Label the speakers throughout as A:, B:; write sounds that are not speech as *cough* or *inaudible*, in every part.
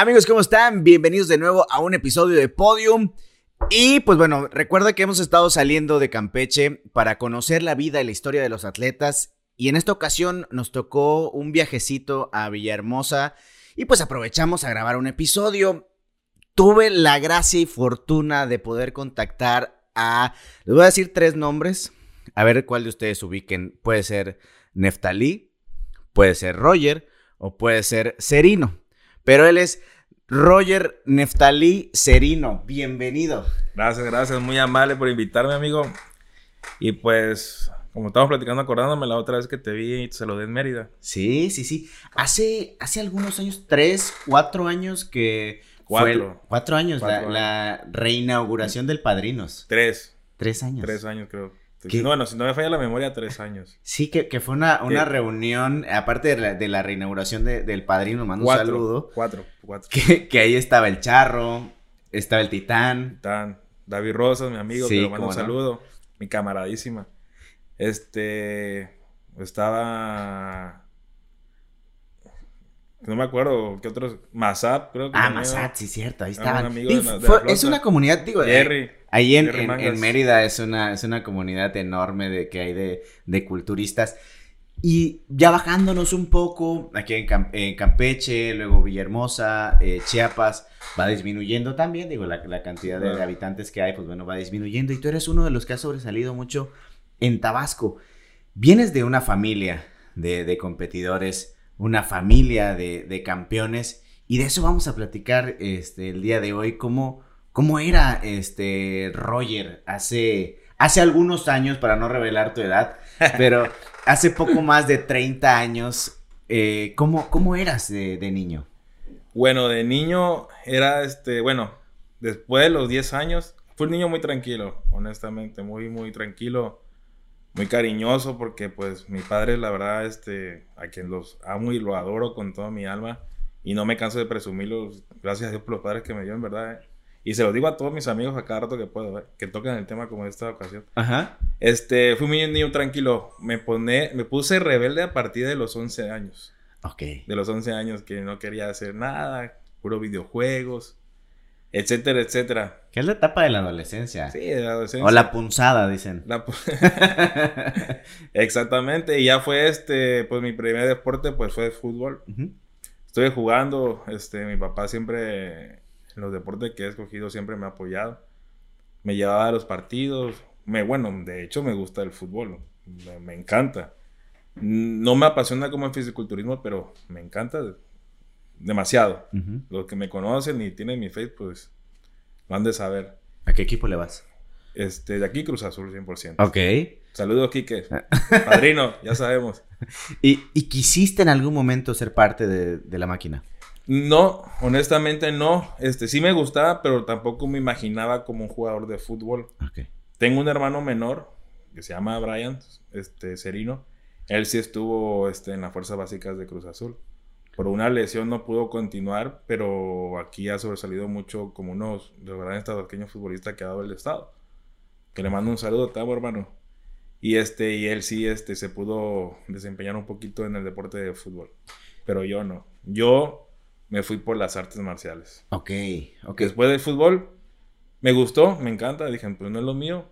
A: Amigos, ¿cómo están? Bienvenidos de nuevo a un episodio de Podium. Y pues bueno, recuerda que hemos estado saliendo de Campeche para conocer la vida y la historia de los atletas. Y en esta ocasión nos tocó un viajecito a Villahermosa y pues aprovechamos a grabar un episodio. Tuve la gracia y fortuna de poder contactar a... Les voy a decir tres nombres. A ver cuál de ustedes ubiquen. Puede ser Neftalí, puede ser Roger o puede ser Serino. Pero él es Roger Neftalí Serino. Bienvenido.
B: Gracias, gracias. Muy amable por invitarme, amigo. Y pues, como estamos platicando, acordándome la otra vez que te vi y te saludé en Mérida.
A: Sí, sí, sí. Hace, hace algunos años, tres, cuatro años que... fue
B: Cuatro.
A: cuatro años, la reinauguración del Padrinos.
B: Tres.
A: Tres años.
B: Tres años, creo. Bueno, si no me falla la memoria, tres años.
A: Sí, que, que fue una, una
B: ¿Qué?
A: reunión, aparte de la, de la reinauguración de- del Padrino, mando un
B: Cuatro.
A: saludo.
B: Cuatro. Cuatro.
A: Que, que ahí estaba el Charro, estaba el Titán.
B: Están David Rosas, mi amigo,
A: Sí,
B: que le mando un
A: no.
B: saludo. Mi camaradísima. Este. Estaba. No me acuerdo qué otros. Mazap, creo que.
A: Ah, Mazat, sí, cierto, ahí
B: Ah,
A: estaban.
B: un amigo de
A: fue- es una comunidad, digo, eh,
B: Jerry.
A: Ahí en,
B: Jerry
A: en- Mérida es una, es una comunidad enorme de que hay de, de culturistas. Y ya bajándonos un poco, aquí en, Cam- en Campeche, luego Villahermosa, eh, Chiapas, va disminuyendo también, digo, la, la cantidad de, de habitantes que hay, pues bueno, va disminuyendo. Y tú eres uno de los que ha sobresalido mucho en Tabasco. Vienes de una familia de, de competidores, una familia de, de campeones, y de eso vamos a platicar este, el día de hoy, cómo, cómo era este Roger hace, hace algunos años, para no revelar tu edad, *laughs* pero hace poco más de 30 años, eh, ¿cómo, ¿cómo eras de, de niño?
B: Bueno, de niño era este, bueno, después de los 10 años, fue un niño muy tranquilo, honestamente, muy, muy tranquilo, muy cariñoso, porque pues mi padre, la verdad, este, a quien los amo y lo adoro con toda mi alma, y no me canso de presumirlos, gracias a Dios por los padres que me dio, en verdad, eh. Y se los digo a todos mis amigos a cada rato que puedo, eh, que tocan el tema como esta ocasión.
A: Ajá.
B: Este, fui muy niño tranquilo, me, pone, me puse rebelde a partir de los 11 años
A: Ok.
B: de los 11 años que no quería hacer nada, puro videojuegos, etcétera, etcétera.
A: ¿Qué es la etapa de la adolescencia?
B: Sí, de la adolescencia.
A: o la punzada, dicen.
B: La pu- *laughs* Exactamente, y ya fue este, pues mi primer deporte pues fue fútbol.
A: Ujú.
B: Estuve jugando, este, mi papá siempre, en los deportes que he escogido siempre me ha apoyado. Me llevaba a los partidos, me, bueno, de hecho me gusta el fútbol, me, me encanta. No me apasiona como el fisiculturismo, pero me encanta demasiado. Los que me conocen y tienen mi face, pues lo han de saber.
A: ¿A qué equipo le vas?
B: Este, de aquí Cruz Azul 100%.
A: Ok.
B: Saludos, Quique. *laughs* Padrino, ya sabemos.
A: ¿Y, y quisiste en algún momento ser parte de, de la máquina?
B: No, honestamente no. Este, sí me gustaba, pero tampoco me imaginaba como un jugador de fútbol. Tengo un hermano menor que se llama Brian, este, Serino. Él sí estuvo este, en las fuerzas básicas de Cruz Azul. Por una lesión no pudo continuar, pero aquí ha sobresalido mucho como uno de los grandes tabasqueños futbolistas que ha dado el estado. Que le mando un saludo, Tabo, hermano. Y este, y él sí este, se pudo desempeñar un poquito en el deporte de fútbol. Pero yo no. Yo me fui por las artes marciales.
A: Ok, ok.
B: Después del fútbol, me gustó, me encanta. Dije, pues no es lo mío.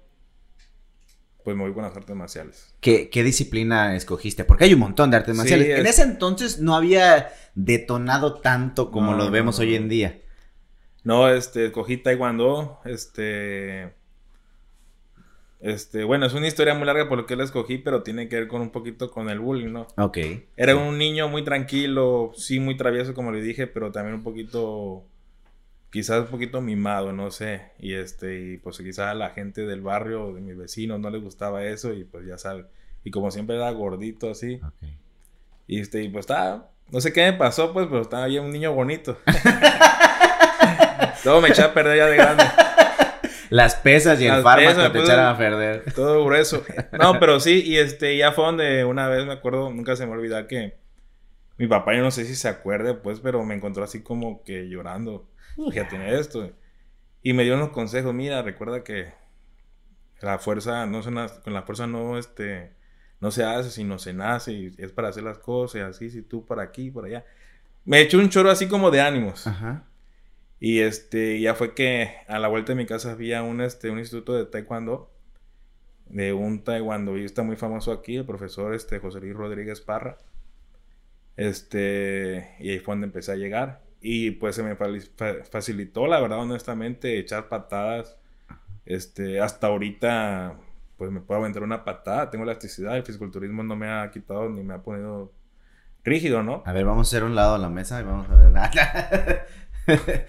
B: Pues me voy con las artes marciales.
A: ¿Qué, qué disciplina escogiste? Porque hay un montón de artes
B: Sí,
A: marciales. En
B: es-
A: ese entonces no había detonado tanto como
B: No,
A: lo vemos
B: no,
A: hoy en día.
B: No, este, cogí Taekwondo, este... Este, bueno, es una historia muy larga por lo que la escogí, pero tiene que ver con un poquito con el bullying, ¿no?
A: Ok.
B: Era un niño muy tranquilo, sí, muy travieso, como le dije, pero también un poquito, quizás un poquito mimado, no sé. Y este, y pues quizás a la gente del barrio, de mis vecinos, no les gustaba eso, y pues ya sabes. Y como siempre era gordito así, y este, y pues estaba, no sé qué me pasó, pues, pero estaba bien un niño bonito. *laughs* Todo me eché a perder ya de grande.
A: Las pesas y el fármaco te
B: pues,
A: echaron a perder.
B: Todo grueso. *laughs* No, pero sí, y este, ya fue donde una vez me acuerdo, nunca se me olvida que mi papá, yo no sé si se acuerde, pues, pero me encontró así como que llorando. Fíjate esto. Y me dio unos consejos, mira, recuerda que la fuerza, no se nace- con la fuerza no, este, no se hace, sino se nace, y es para hacer las cosas, y así, si tú para aquí, por allá. me echó un choro así como de ánimos. Ajá. Y este, ya fue que a la vuelta de mi casa había un, este, un instituto de taekwondo de un taekwondoista muy famoso aquí, el profesor este, José Luis Rodríguez Parra. Este, y ahí fue donde empecé a llegar. Y pues se me facilitó, la verdad, honestamente, echar patadas. Este, hasta ahorita, pues me puedo aventar una patada. Tengo elasticidad. El fisiculturismo no me ha quitado ni me ha ponido rígido, ¿no?
A: A ver, vamos a hacer un lado a la mesa y vamos a ver. *laughs*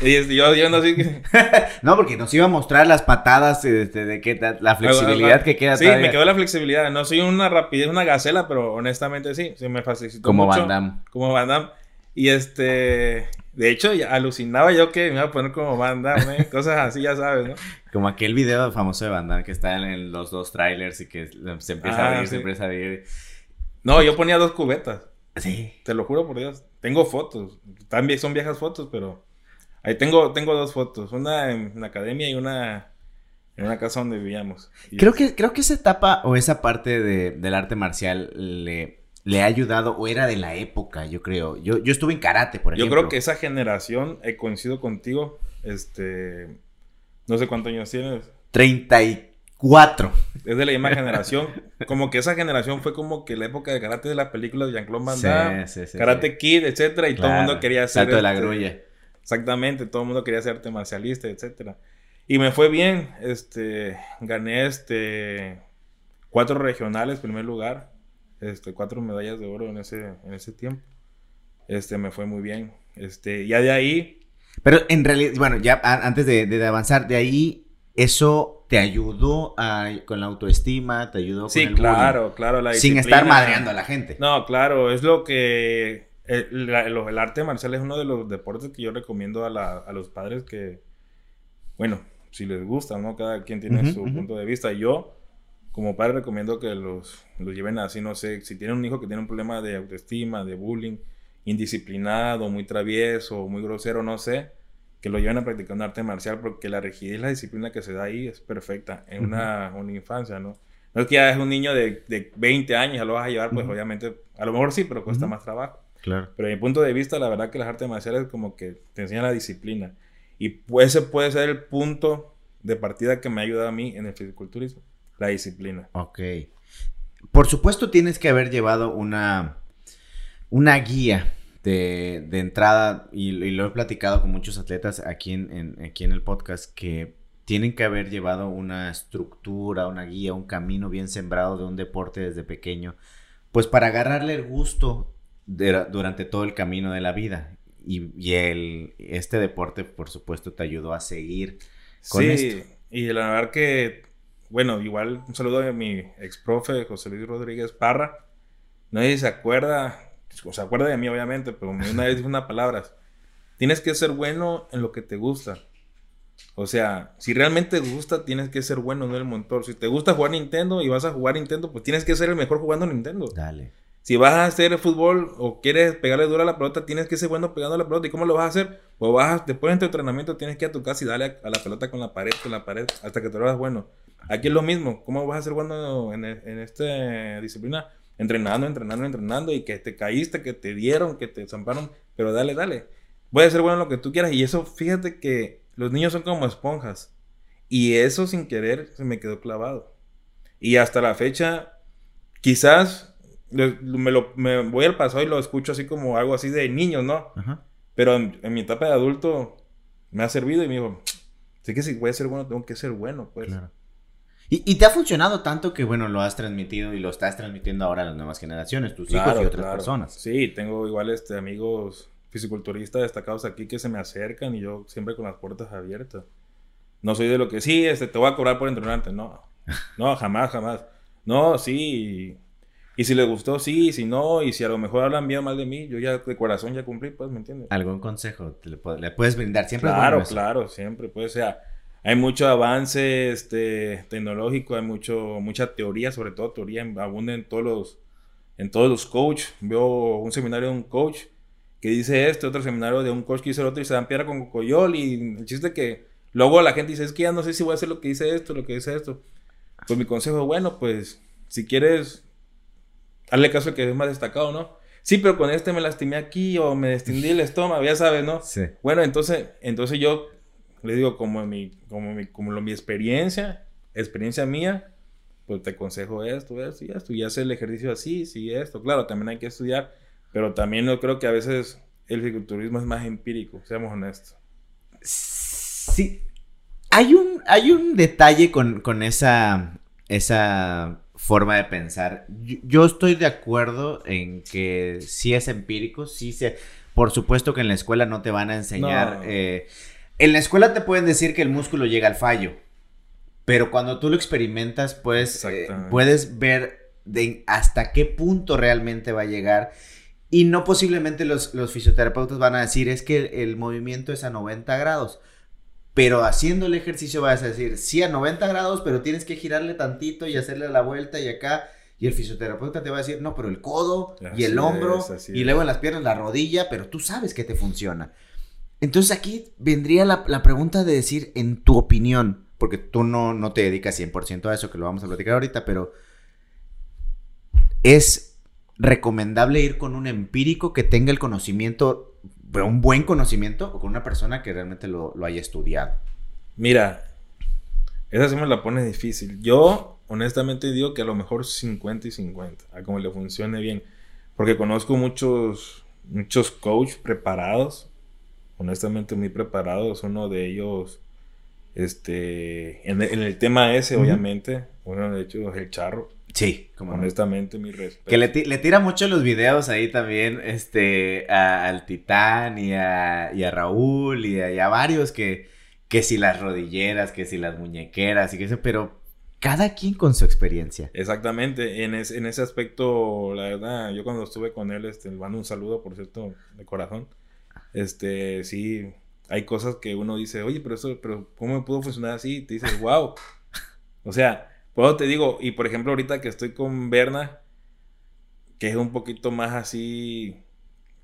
B: y yo, yo no sé. *laughs*
A: no, porque nos iba a mostrar las patadas este, de, que la flexibilidad que queda.
B: Sí, me quedó la flexibilidad. No soy una rapidez, una gacela, pero honestamente sí, sí me facilitó.
A: Como mucho, Van Damme.
B: Como Van Damme. Y este. De hecho, alucinaba yo que me iba a poner como Van Damme, ¿eh? *laughs* cosas así, ya sabes, ¿no?
A: Como aquel video famoso de Van Damme que está en los dos trailers y que se empieza a abrir, ah, se empieza a abrir.
B: No, yo ponía dos cubetas.
A: Sí.
B: Te lo juro por Dios. Tengo fotos. También son viejas fotos, pero ahí tengo, tengo dos fotos. Una en la academia y una en una casa donde vivíamos.
A: creo que, creo que esa etapa o esa parte de, del arte marcial le, le ha ayudado o era de la época, yo creo. Yo, yo estuve en karate, por ejemplo.
B: Yo creo que esa generación, he coincido contigo, este, no sé cuántos años tienes.
A: 34.
B: Es de la misma *laughs* generación. Como que esa generación fue como que la época de karate de las películas de Jean-Claude Van Damme, Karate Kid, etcétera, y todo el mundo quería ser.
A: Salto de la este, grulla.
B: Exactamente, todo el mundo quería ser arte marcialista, etcétera. Y me fue bien, este, gané este cuatro regionales, primer lugar, este, cuatro medallas de oro en ese, en ese tiempo. Este, me fue muy bien. Este, ya de ahí.
A: Pero en realidad, bueno, ya antes de, de avanzar, de ahí, eso te ayudó con la autoestima, te ayudó con
B: sí, claro, claro,
A: la Sin estar madreando a la gente.
B: No, claro, es lo que el, arte marcial es uno de los deportes que yo recomiendo a, los padres que, bueno, si les gusta, ¿no? Cada quien tiene su punto de vista. Yo, como padre, recomiendo que los, los lleven así, no sé, si tienen un hijo que tiene un problema de autoestima, de bullying, indisciplinado, muy travieso, muy grosero, no sé, que lo lleven a practicar un arte marcial porque la rigidez la disciplina que se da ahí es perfecta en una, una, infancia, ¿no? No es que ya es un niño de, de 20 años, ya lo vas a llevar, pues obviamente, a lo mejor sí, pero cuesta más trabajo.
A: Claro.
B: Pero desde mi punto de vista, la verdad que las artes marciales como que te enseñan la disciplina. Y ese puede ser el punto de partida que me ha ayudado a mí en el fisiculturismo, la disciplina.
A: Ok. Por supuesto tienes que haber llevado una, una guía de, entrada, y, lo he platicado con muchos atletas aquí en, aquí en el podcast, que tienen que haber llevado una estructura, una guía, un camino bien sembrado de un deporte desde pequeño, pues para agarrarle el gusto durante todo el camino de la vida. Y, el, este deporte, por supuesto, te ayudó a seguir con sí,
B: y la verdad que, bueno, igual un saludo a mi ex profe José Luis Rodríguez Parra. Nadie se acuerda, o se acuerda de mí obviamente, pero una vez dijo una palabra, tienes que ser bueno en lo que te gusta. O sea, si realmente te gusta, tienes que ser bueno en el motor. Si te gusta jugar Nintendo y vas a jugar Nintendo, pues tienes que ser el mejor jugando Nintendo.
A: Dale.
B: Si vas a hacer fútbol o quieres pegarle duro a la pelota, tienes que ser bueno pegando a la pelota. ¿Y cómo lo vas a hacer? Pues vas después de tu entrenamiento tienes que ir a tu casa y darle a, la pelota con la pared, con la pared, hasta que te lo hagas bueno. Aquí es lo mismo. ¿Cómo vas a ser bueno en, en esta disciplina? entrenando, entrenando, entrenando y que te caíste, que te dieron, que te zamparon, pero dale, dale. Puede ser bueno lo que tú quieras y eso, fíjate que los niños son como esponjas y eso sin querer se me quedó clavado. Y hasta la fecha, quizás me, lo, me voy al pasado y lo escucho así como algo así de niños, ¿no? Pero en, mi etapa de adulto me ha servido y me dijo, sí que si voy a ser bueno, tengo que ser bueno, pues.
A: Y, te ha funcionado tanto que, bueno, lo has transmitido y lo estás transmitiendo ahora a las nuevas generaciones, tus hijos y otras personas.
B: Sí, tengo igual este, amigos fisiculturistas destacados aquí que se me acercan y yo siempre con las puertas abiertas. No soy de lo que, sí, este, te voy a cobrar por entrenarte. No, *laughs* no, jamás, jamás. No, sí. Y si les gustó, sí, si no, y si a lo mejor hablan bien mal de mí, yo ya de corazón ya cumplí, pues, ¿me entiendes?
A: ¿Algún consejo le, puedes brindar? Siempre
B: Claro, claro, siempre. Pues, sea, hay mucho avance este, tecnológico, hay mucho, mucha teoría, sobre todo teoría, abunda en todos los, en todos los coaches. Veo un seminario de un coach que dice esto, otro seminario de un coach que dice el otro y se dan piedra con coyol y el chiste que luego la gente dice, es que ya no sé si voy a hacer lo que dice esto, lo que dice esto. Pues mi consejo, bueno, pues si quieres, hazle caso al que es más destacado, ¿no? Sí, pero con este me lastimé aquí o me destindí el estómago, ya sabes, ¿no?
A: Sí.
B: Bueno, entonces, entonces yo le digo, como mi, como mi, como lo, mi experiencia, experiencia mía, pues te aconsejo esto, esto y esto, y hacer el ejercicio así, sí, esto. Claro, también hay que estudiar, pero también yo creo que a veces el fisiculturismo es más empírico, seamos honestos.
A: Sí. Hay un, hay un detalle con, con esa, esa forma de pensar. Yo, yo estoy de acuerdo en que sí es empírico, sí se... Por supuesto que en la escuela no te van a enseñar...
B: No.
A: eh, en la escuela te pueden decir que el músculo llega al fallo, pero cuando tú lo experimentas, pues eh, puedes ver de hasta qué punto realmente va a llegar. Y no posiblemente los, los fisioterapeutas van a decir es que el, movimiento es a 90 grados. Pero haciendo el ejercicio vas a decir, sí a 90 grados, pero tienes que girarle tantito y hacerle la vuelta y acá. Y el fisioterapeuta te va a decir, no, pero el codo y el hombro
B: es,
A: y luego en las piernas la rodilla, pero tú sabes que te funciona. Entonces aquí vendría la, pregunta de decir, en tu opinión, porque tú no, no te dedicas 100% a eso, que lo vamos a platicar ahorita, pero ¿es recomendable ir con un empírico que tenga el conocimiento, un buen conocimiento, o con una persona que realmente lo, lo haya estudiado?
B: Mira, esa sí me la pone difícil. Yo, honestamente, digo que a lo mejor 50 y 50, a como le funcione bien. Porque conozco muchos, muchos coach preparados, honestamente muy preparados. Uno de ellos, este, en, en el tema ese, obviamente, uno de hecho es el charro.
A: Sí, como
B: Honestamente, mi respeto.
A: Que le, le tira mucho los videos ahí también, este, a- al Titán y a, y a Raúl y a, y a varios que, que si las rodilleras, que si las muñequeras y que eso, pero cada quien con su experiencia.
B: Exactamente, en, es- en ese aspecto, la verdad, yo cuando estuve con él, este, le mando un saludo, por cierto, de corazón. Este, sí, hay cosas que uno dice, oye, pero eso, pero ¿cómo me pudo funcionar así? Y te dices, wow. O sea, puedo te digo, y por ejemplo, ahorita que estoy con Berna, que es un poquito más así,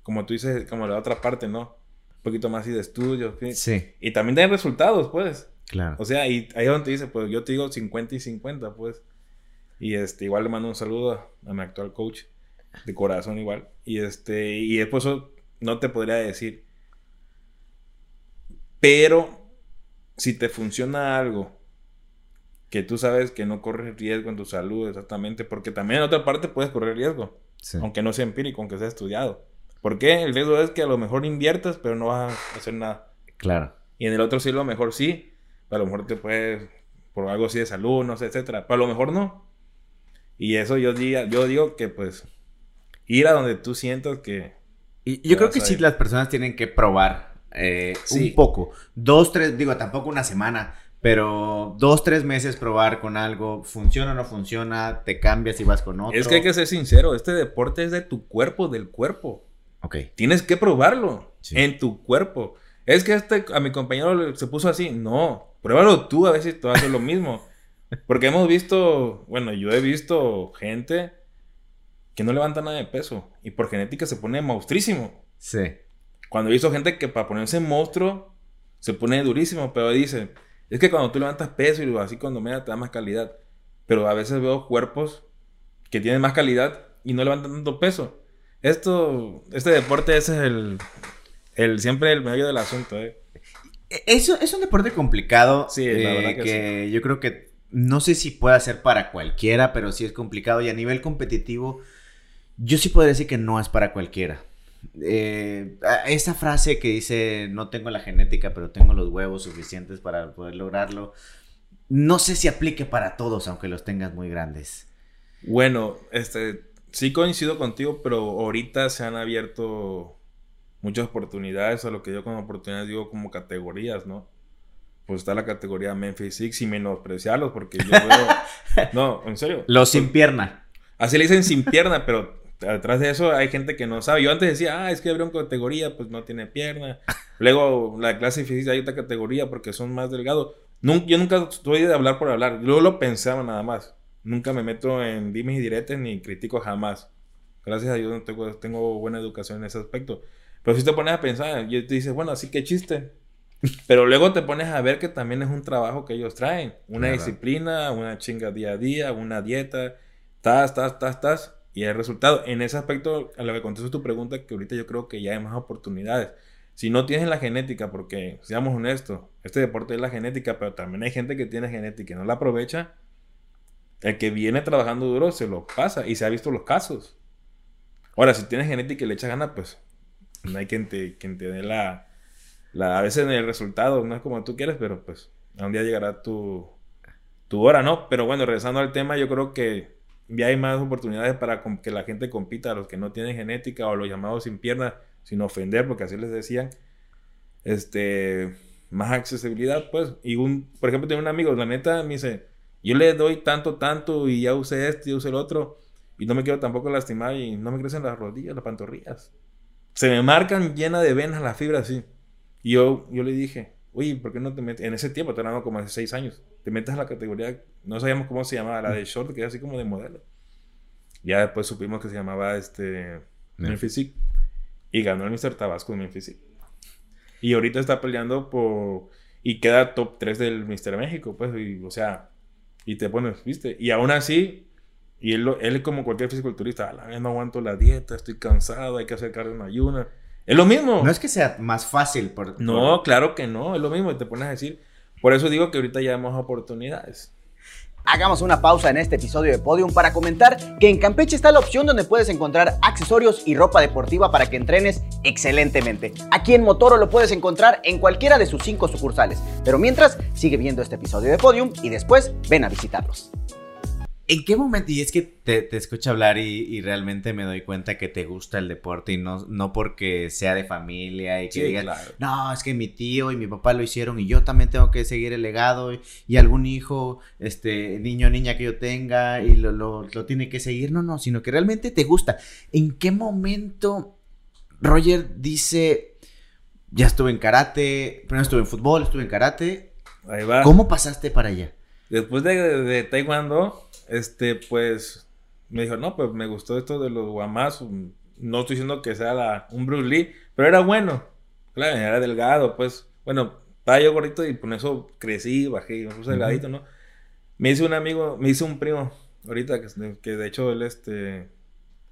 B: como tú dices, como la otra parte, ¿no? Un poquito más así de estudio, ¿sí?
A: Sí,
B: Y también tiene resultados, pues.
A: claro.
B: O sea, y ahí es donde te dice, pues yo te digo 50 y 50, pues. Y este, igual le mando un saludo a, a mi actual coach, de corazón igual. Y este, y después no te podría decir. Pero, si te funciona algo que tú sabes que no corres riesgo en tu salud exactamente, porque también en otra parte puedes correr riesgo,
A: Sí.
B: aunque no sea empírico, aunque sea estudiado. ¿Por qué? El riesgo es que a lo mejor inviertas, pero no vas a hacer nada.
A: Claro.
B: Y en el otro sí, a lo mejor sí. A lo mejor te puedes, por algo así de salud, no sé, etcétera. Pero a lo mejor no. Y eso yo, diga, yo digo que pues ir a donde tú sientas que...
A: Y yo creo que sí las personas tienen que probar eh,
B: Sí.
A: un poco. Dos, tres, digo, tampoco una semana, pero dos, tres meses probar con algo. Funciona o no funciona, te cambias y vas con otro.
B: Es que hay que ser sincero, este deporte es de tu cuerpo, del cuerpo.
A: Ok.
B: Tienes que probarlo
A: Sí.
B: en tu cuerpo. Es que este, a mi compañero se puso así. No, pruébalo tú a ver si a hacer lo mismo. *laughs* Porque hemos visto, bueno, yo he visto gente que no levanta nada de peso y por genética se pone monstrísimo.
A: Sí.
B: Cuando he visto gente que para ponerse monstruo se pone durísimo, pero dice, es que cuando tú levantas peso y así cuando media te da más calidad. Pero a veces veo cuerpos que tienen más calidad y no levantan tanto peso. Esto, este deporte ese es el, el siempre el medio del asunto, ¿eh?
A: E- Eso es un deporte complicado.
B: Sí, la
A: eh,
B: que
A: yo creo que no sé si pueda ser para cualquiera, pero sí es complicado. Y a nivel competitivo, yo sí podría decir que no es para cualquiera. Eh, esa frase que dice, no tengo la genética, pero tengo los huevos suficientes para poder lograrlo, no sé si aplique para todos, aunque los tengas muy grandes.
B: Bueno, este, sí coincido contigo, pero ahorita se han abierto muchas oportunidades, a lo que yo como oportunidades digo como categorías, ¿no? Pues está la categoría Memphis Six y menospreciarlos porque yo veo... *laughs* no, en serio.
A: Los sin pierna.
B: Así le dicen sin pierna, pero atrás de eso hay gente que no sabe. Yo antes decía, ah, es que abrieron categoría, pues no tiene pierna. *laughs* Luego la clase difícil hay otra categoría porque son más delgados. Nun- yo nunca estoy de hablar por hablar. Yo lo pensaba nada más. Nunca me meto en dimes y diretes ni critico jamás. Gracias a Dios tengo, tengo buena educación en ese aspecto. Pero si te pones a pensar, y te dices, bueno, así que chiste. *laughs* Pero luego te pones a ver que también es un trabajo que ellos traen. Una
A: Claro.
B: disciplina, una chinga día a día, una dieta. Tas, tas, tas, tas. Y hay resultado. En ese aspecto, a lo que contesto tu pregunta, que ahorita yo creo que ya hay más oportunidades. Si no tienes la genética, porque seamos honestos, este deporte es la genética, pero también hay gente que tiene genética y no la aprovecha, el que viene trabajando duro se lo pasa y se ha visto los casos. Ahora, si tienes genética y le echas ganas, pues no hay quien te, quien dé la, la... A veces en el resultado no es como tú quieres, pero pues a un día llegará tu, tu hora, ¿no? Pero bueno, regresando al tema, yo creo que ya hay más oportunidades para que la gente compita, los que no tienen genética o los llamados sin piernas, sin ofender, porque así les decían. Este, más accesibilidad, pues. Y un, por ejemplo, tengo un amigo, la neta, me dice, yo le doy tanto, tanto y ya usé este y usé el otro. Y no me quiero tampoco lastimar y no me crecen las rodillas, las pantorrillas. Se me marcan llena de venas las fibras así. Y yo, yo le dije, oye, ¿por qué no te metes? En ese tiempo, te hablando como hace seis años, te metes en la categoría, no sabíamos cómo se llamaba, la de short, que era así como de modelo. Ya después supimos que se llamaba este Memphis y ganó el Mr. Tabasco de Memphis Y ahorita está peleando por y queda top 3 del Mr. México, pues, y, o sea, y te pones, ¿viste? Y aún así, y él, él como cualquier fisiculturista, la no aguanto la dieta, estoy cansado, hay que hacer cardio en ayuna. Es lo mismo.
A: No es que sea más fácil. Por,
B: no, claro que no, es lo mismo. Y te pones a decir. Por eso digo que ahorita ya hay más oportunidades.
A: Hagamos una pausa en este episodio de Podium para comentar que en Campeche está la opción donde puedes encontrar accesorios y ropa deportiva para que entrenes excelentemente. Aquí en Motoro lo puedes encontrar en cualquiera de sus cinco sucursales. Pero mientras, sigue viendo este episodio de Podium y después ven a visitarlos. ¿En qué momento? Y es que te, escucho hablar y, realmente me doy cuenta que te gusta el deporte y no, no porque sea de familia y que digas, no, es que mi tío y mi papá lo hicieron y yo también tengo que seguir el legado y, algún hijo, este, niño o niña que yo tenga y lo, lo, lo tiene que seguir. No, no, sino que realmente te gusta. ¿En qué momento Roger dice, ya estuve en karate, primero estuve en fútbol, estuve en karate? Ahí va. ¿Cómo pasaste para allá?
B: Después de, de taekwondo este, pues, me dijo, no, pues me gustó esto de los guamás. No estoy diciendo que sea la, un Bruce Lee, pero era bueno. Claro, era delgado, pues. Bueno, estaba yo gordito y por eso crecí, bajé, me puse delgadito, ¿no? Me hizo un amigo, me hizo un primo, ahorita, que, que de hecho él, este,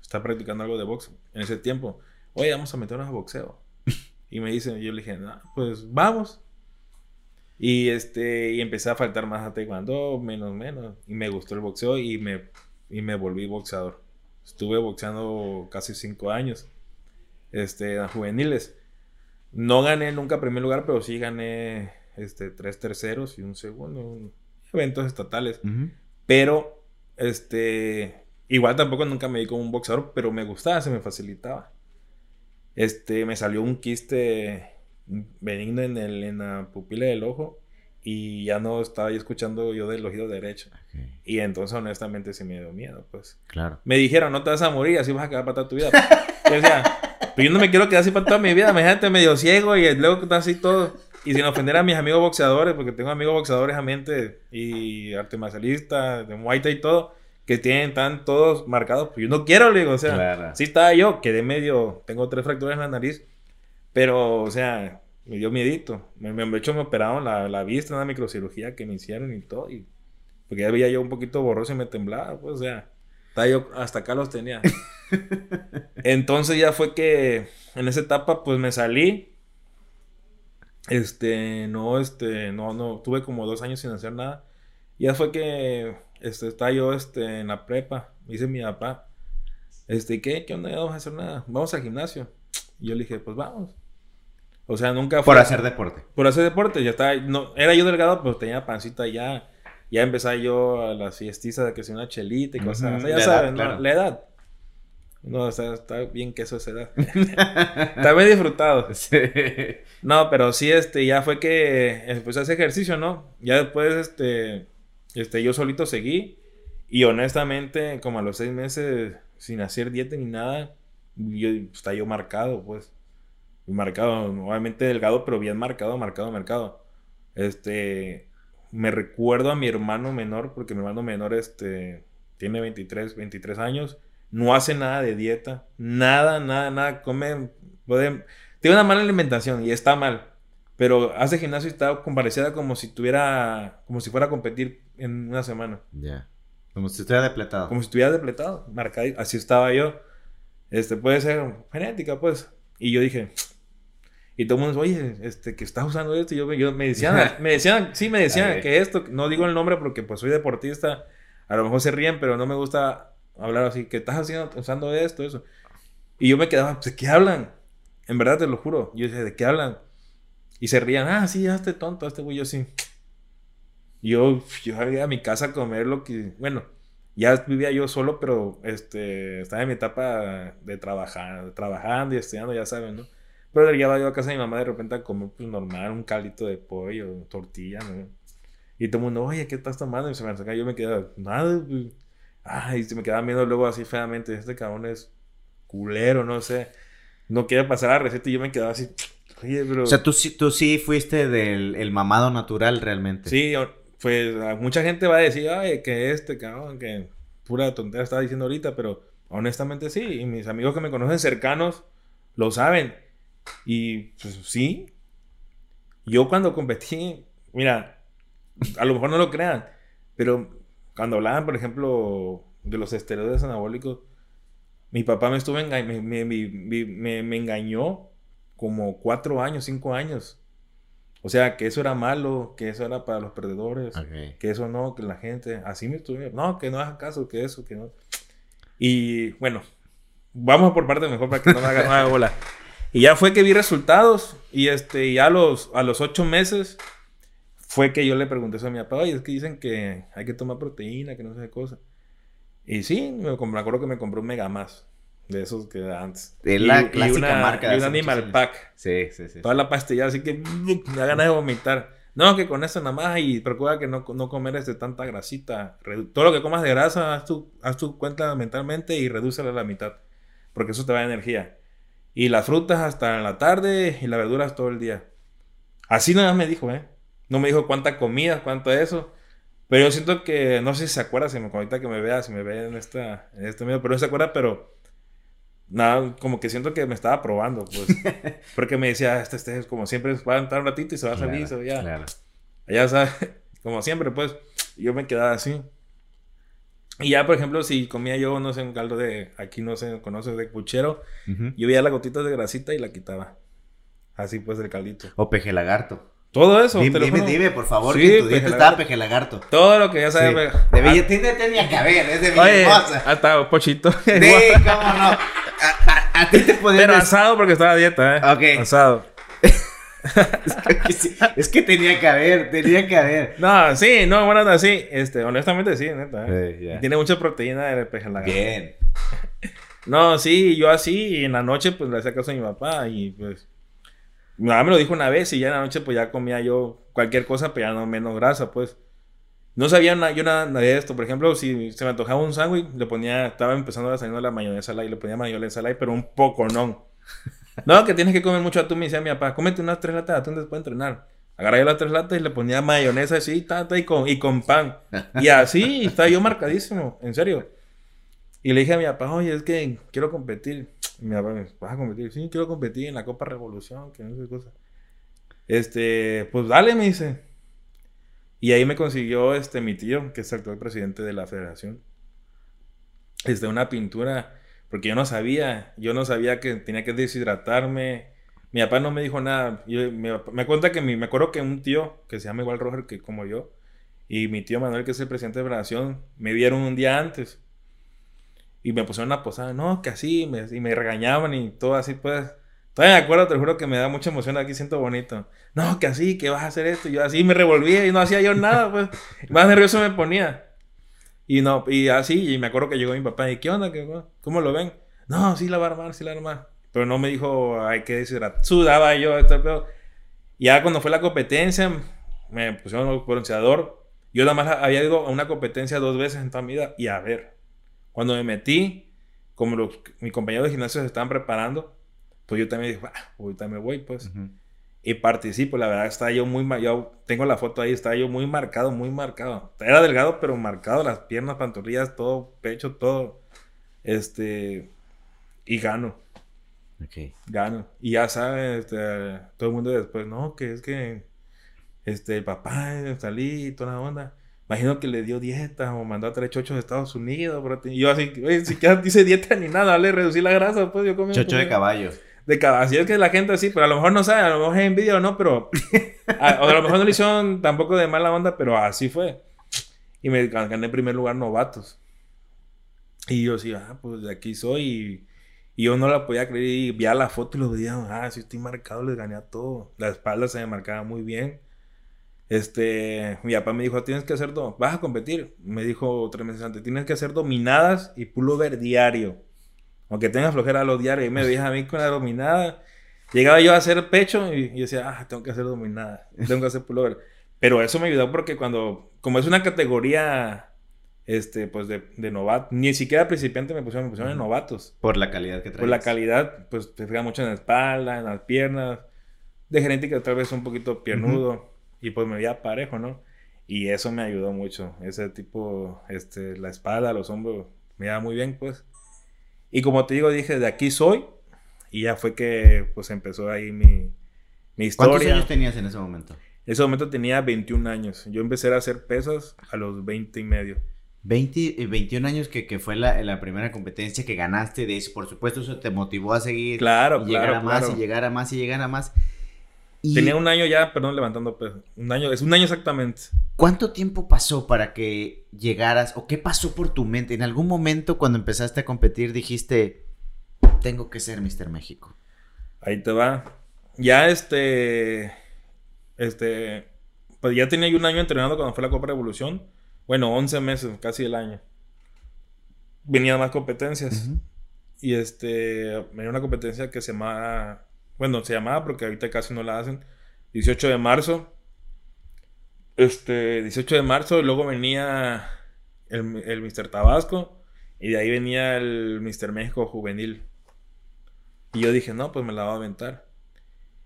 B: está practicando algo de box en ese tiempo. Oye, vamos a meternos a boxeo. *laughs* y me dice, yo le dije, no, pues vamos. Y este, y empecé a faltar más a taekwondo, menos, menos. Y me gustó el boxeo y me, y me volví boxeador. Estuve boxeando casi cinco años. Este, a juveniles. No gané nunca primer lugar, pero sí gané este, tres terceros y un segundo. eventos estatales. Pero, este, igual tampoco nunca me di como un boxeador, pero me gustaba, se me facilitaba. Este, me salió un quiste benigno en, el, en la pupila del ojo y ya no estaba yo escuchando yo del oído derecho. Y entonces honestamente sí me dio miedo, pues.
A: Claro.
B: Me dijeron, no te vas a morir, así vas a quedar para toda tu vida. yo decía, pero yo no me quiero quedar así para toda mi vida, imagínate medio ciego y luego que está así todo. Y sin ofender a mis amigos boxeadores, porque tengo amigos boxeadores a mente y arte marcialista, de muay y todo, que tienen, están todos marcados. Pues yo no quiero, le digo, o sea, sí estaba yo, quedé medio, tengo tres fracturas en la nariz pero, o sea, me dio miedito. Me, me, hecho me operaron la, la vista, una microcirugía que me hicieron y todo. Y, porque ya veía yo un poquito borroso y me temblaba, pues, o sea, yo, hasta acá los tenía. *laughs* Entonces ya fue que en esa etapa, pues me salí. Este, no, este, no, no, tuve como dos años sin hacer nada. Ya fue que, este, estaba yo, este, en la prepa. Me dice mi papá, este, ¿qué? ¿Qué onda? Ya vamos a hacer nada. Vamos al gimnasio. Y yo le dije, pues vamos. O sea, nunca
A: fue. Por hacer deporte.
B: Por hacer deporte. Ya estaba. No, era yo delgado, pero tenía pancita ya. Ya empezaba yo a las fiestizas de que sea una chelita y cosas Ya saben, La edad. No, o sea, está bien que eso esa edad. *laughs* está bien disfrutado. *laughs* Sí. No, pero sí, este, ya fue que empecé a hacer ejercicio, ¿no? Ya después, este, este, yo solito seguí. Y honestamente, como a los seis meses, sin hacer dieta ni nada, yo, está yo marcado, pues marcado, obviamente delgado, pero bien marcado, marcado, marcado. Este, me recuerdo a mi hermano menor, porque mi hermano menor, este, tiene 23, 23 años, no hace nada de dieta, nada, nada, nada, come, puede, tiene una mala alimentación y está mal, pero hace gimnasio y está comparecida como si tuviera, como si fuera a competir en una semana. Ya.
A: Como si estuviera depletado.
B: Como si estuviera depletado, marcado. Así estaba yo. Este, puede ser genética, pues. Y yo dije, y todo el mundo dice, oye, este, que estás usando esto. Y yo, yo me decían, *laughs* me decían, sí, me decían que esto, no digo el nombre porque pues soy deportista, a lo mejor se ríen, pero no me gusta hablar así, que estás haciendo, usando esto, eso. Y yo me quedaba, ¿de qué hablan? En verdad te lo juro. Yo decía, ¿de qué hablan? Y se rían, ah, sí, este tonto, este güey, yo sí. Yo, yo a mi casa a comer lo que, bueno, ya vivía yo solo, pero este, estaba en mi etapa de trabajar, trabajando y estudiando, ya saben, ¿no? Pero llegaba yo a casa de mi mamá de repente a comer, pues normal, un caldito de pollo, tortilla, ¿no? Y todo el mundo, oye, ¿qué estás tomando? Y se me sacaba, yo me quedaba, nada, pues". Ay, se me quedaba viendo luego así feamente, este cabrón es culero, no sé. No quiere pasar la receta y yo me quedaba así, oye, pero...
A: O sea, tú, tú sí fuiste del el mamado natural realmente.
B: Sí, pues mucha gente va a decir, ay, que este cabrón, que pura tontería estaba diciendo ahorita, pero honestamente sí. Y mis amigos que me conocen cercanos lo saben. Y pues sí. Yo cuando competí, mira, a lo mejor no lo crean, pero cuando hablaban, por ejemplo, de los esteroides anabólicos, mi papá me estuvo me, me, engañó como cuatro años, cinco años. O sea, que eso era malo, que eso era para los perdedores, que eso no, que la gente, así me estuvo, no, que no haga caso, que eso, que no. Y bueno, vamos por parte mejor para que no me haga, *laughs* no haga bola. Y ya fue que vi resultados. Y este, ya a los, a los ocho meses fue que yo le pregunté eso a mi papá. Oye, es que dicen que hay que tomar proteína, que no sé qué cosa. Y sí, me, acuerdo que me compró un Mega Más. De esos que antes.
A: De la clásica marca.
B: Y un Animal Pack.
A: Sí, sí, sí.
B: Toda la pastilla, así que *laughs* me da ganas de vomitar. No, que con eso nada más y procura que no, no comer este, tanta grasita. Todo lo que comas de grasa, haz tu, haz tu cuenta mentalmente y redúcela a la mitad. Porque eso te da energía. Y las frutas hasta en la tarde y las verduras todo el día. Así nada más me dijo, ¿eh? No me dijo cuánta comida, cuánto eso. Pero yo siento que, no sé si se acuerda, si me ahorita que me vea, si me ve en, esta, en este medio, pero no se acuerda, pero nada, como que siento que me estaba probando, pues. *laughs* porque me decía, este, este, como siempre va a entrar un ratito y se va a salir, claro, se ya. Claro. Ya sabe, como siempre, pues. Yo me quedaba así. Y ya, por ejemplo, si comía yo, no sé, un caldo de, aquí no se conoce, de puchero, yo veía la gotita de grasita y la quitaba. Así pues el caldito.
A: O peje lagarto.
B: Todo eso.
A: Dime, dime, dime, por favor, que tu dieta estaba peje lagarto.
B: Todo lo que ya sabes.
A: Sí. De billetín tenía que haber, es de
B: Oye, Hasta pochito.
A: Sí, cómo no. A, ti te podían...
B: Pero asado porque estaba a dieta, ¿eh? Ok. Asado. *laughs*
A: es, que, tenía que haber, tenía que haber.
B: No, sí, no, bueno, así, este, honestamente sí, neta. ¿eh? Tiene mucha proteína el peje lagarto.
A: Bien. *laughs*
B: no, sí, yo así, y en la noche pues le hacía caso a mi papá y pues... Mi mamá me lo dijo una vez y ya en la noche pues ya comía yo cualquier cosa, pero ya no menos grasa, pues. No sabía nada, yo nada, de esto. Por ejemplo, si se me antojaba un sándwich, le ponía, estaba empezando a salir la mayonesa light, le ponía mayonesa light, pero un poco no. *laughs* No, que tienes que comer mucho atún, me decía mi papá, cómete unas tres latas de atún después de entrenar. Agarré las tres latas y le ponía mayonesa así, tata, y con, y con pan. *laughs* Y así, estaba yo marcadísimo, en serio. Y le dije a mi papá, oye, es que quiero competir. Y mi papá me dijo, ¿vas a competir? Sí, quiero competir en la Copa Revolución, que no sé cosa. Este, pues dale, me dice. Y ahí me consiguió este mi tío, que es el actual presidente de la federación. Este, una pintura porque yo no sabía, yo no sabía que tenía que deshidratarme. Mi papá no me dijo nada. me, cuenta que mi, me acuerdo que un tío que se llama igual Roger que como yo y mi tío Manuel que es el presidente de la federación me vieron un día antes y me pusieron una posada, no, que así, me, y me regañaban y todo así, pues. Todavía me acuerdo, te juro que me da mucha emoción aquí, siento bonito. No, que así, que vas a hacer esto. Y yo así me revolvía y no hacía yo nada, pues. Más nervioso me ponía. Y no, y así, y me acuerdo que llegó mi papá y ¿qué onda? ¿Cómo lo ven? No, sí la va a armar, sí la va a armar. Pero no me dijo, hay que decir, sudaba yo, este pedo. Ya cuando fue la competencia, me pusieron el bronceador. Yo nada más había ido a una competencia dos veces en toda mi vida. Y a ver, cuando me metí, como los, mis compañeros de gimnasio se estaban preparando, pues yo también dije, ah, ahorita me voy, pues y participo. La verdad, estaba yo muy. Yo tengo la foto ahí, estaba yo muy marcado, muy marcado. Era delgado, pero marcado, las piernas, pantorrillas, todo, pecho, todo. Este. Y gano.
A: Ok.
B: Gano. Y ya saben, este, todo el mundo después, no, que es que. Este, papá, salí y toda la onda. Imagino que le dio dieta o mandó a traer chochos de Estados Unidos. Y yo así, oye, siquiera dice dieta ni nada, le reducí la grasa, pues yo comí.
A: Chocho de caballo.
B: De caballo. Así es que la gente así, pero a lo mejor no sabe, a lo mejor es envidia o no, pero. *laughs* a, o a lo mejor no le hicieron tampoco de mala onda, pero así fue. Y me gané en primer lugar novatos. Y yo sí, ah, pues de aquí soy. Y, y yo no la podía creer. Y veía la foto y lo veía, ah, sí estoy marcado, les gané a todo. La espalda se me marcaba muy bien. Este, mi papá me dijo, tienes que hacer, vas a competir. Me dijo tres meses antes, tienes que hacer dominadas y pullover diario. Aunque tengas flojera a los diarios. Y me veías a mí con la dominada. Llegaba yo a hacer pecho y, y, decía, ah, tengo que hacer dominada, tengo que hacer pullover. *laughs* Pero eso me ayudó porque cuando, como es una categoría, este, pues de, de novato, ni siquiera principiante me pusieron, me pusieron en novatos.
A: Por la calidad que traes.
B: Por la calidad, pues te fija mucho en la espalda, en las piernas. De genética tal vez un poquito piernudo. Y pues me veía parejo, ¿no? Y eso me ayudó mucho. Ese tipo, este, la espalda, los hombros, me iba muy bien, pues. Y como te digo, dije, de aquí soy. Y ya fue que, pues, empezó ahí mi, mi historia.
A: ¿Cuántos años tenías en ese momento?
B: En ese momento tenía 21 años. Yo empecé a hacer pesas a los 20 y medio.
A: 20, 21 años que, que fue la, la, primera competencia que ganaste de eso. Por supuesto, eso te motivó a seguir.
B: Claro,
A: y llegar
B: claro,
A: a más
B: claro.
A: y llegar a más y llegar a más. Y
B: Tenía un año ya, perdón, levantando peso. Un año, es un año exactamente.
A: ¿Cuánto tiempo pasó para que llegaras o qué pasó por tu mente? En algún momento cuando empezaste a competir dijiste, tengo que ser Mr. México.
B: Ahí te va. Ya este, este, pues ya tenía yo un año entrenando cuando fue la Copa Revolución. Bueno, 11 meses, casi el año. Venían más competencias. Y este, venía una competencia que se llamaba, bueno, se llamaba porque ahorita casi no la hacen, 18 de marzo. Este, 18 de marzo, luego venía el, el Mr. Tabasco, y de ahí venía el Mr. México Juvenil. Y yo dije, no, pues me la voy a aventar.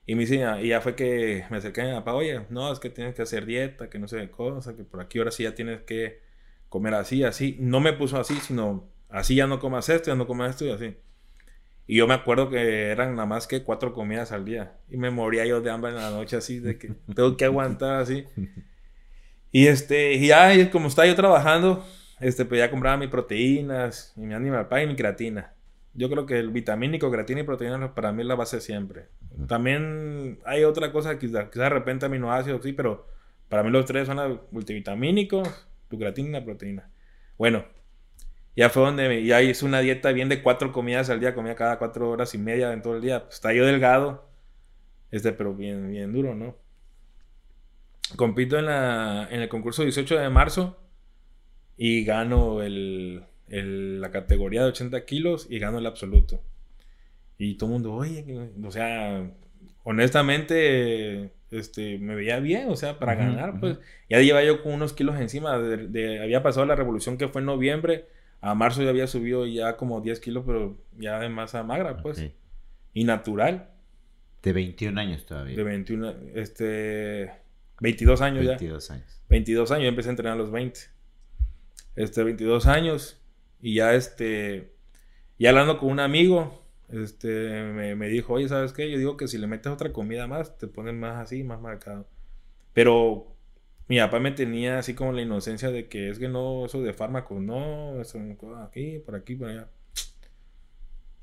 B: Y me dice, y ya fue que me acerqué a mi papá, oye, no, es que tienes que hacer dieta, que no sé qué cosa, que por aquí ahora sí ya tienes que comer así, así. No me puso así, sino así ya no comas esto, ya no comas esto y así. Y yo me acuerdo que eran nada más que cuatro comidas al día. Y me moría yo de hambre en la noche así, de que tengo que aguantar así. *laughs* Y este, y ya como estaba yo trabajando, este, pues ya compraba mis proteínas, y mi animal pie y mi creatina. Yo creo que el vitamínico, creatina y proteína para mí es la base siempre. También hay otra cosa, quizás quizá de repente aminoácidos, sí, pero para mí los tres son el multivitamínico, tu creatina y la proteína. Bueno, ya fue donde me- ya hice una dieta bien de cuatro comidas al día, comía cada cuatro horas y media en todo el día. Pues está yo delgado, este, pero bien, bien duro, ¿no? Compito en, la, en el concurso 18 de marzo y gano el, el- la categoría de 80 kilos y gano el absoluto. Y todo el mundo, oye, o sea, honestamente, este, me veía bien, o sea, para
A: Ujú,
B: ganar,
A: ujú.
B: pues. Ya llevaba yo con unos kilos encima. de- de- había pasado la revolución que fue en noviembre. A marzo ya había subido ya como 10 kilos, pero ya de masa magra, pues.
A: Ok.
B: Y natural.
A: De 21 años todavía.
B: De 21, este, 22 años ya.
A: 22 años.
B: 22 años, yo empecé a entrenar a los 20. Este, 22 años. Y ya este, ya hablando con un amigo, este, me, me dijo, oye, ¿sabes qué? Yo digo que si le metes otra comida más, te pones más así, más marcado. Pero mi papá me tenía así como la inocencia de que es que no, eso de fármacos, no, eso aquí, por aquí, por allá.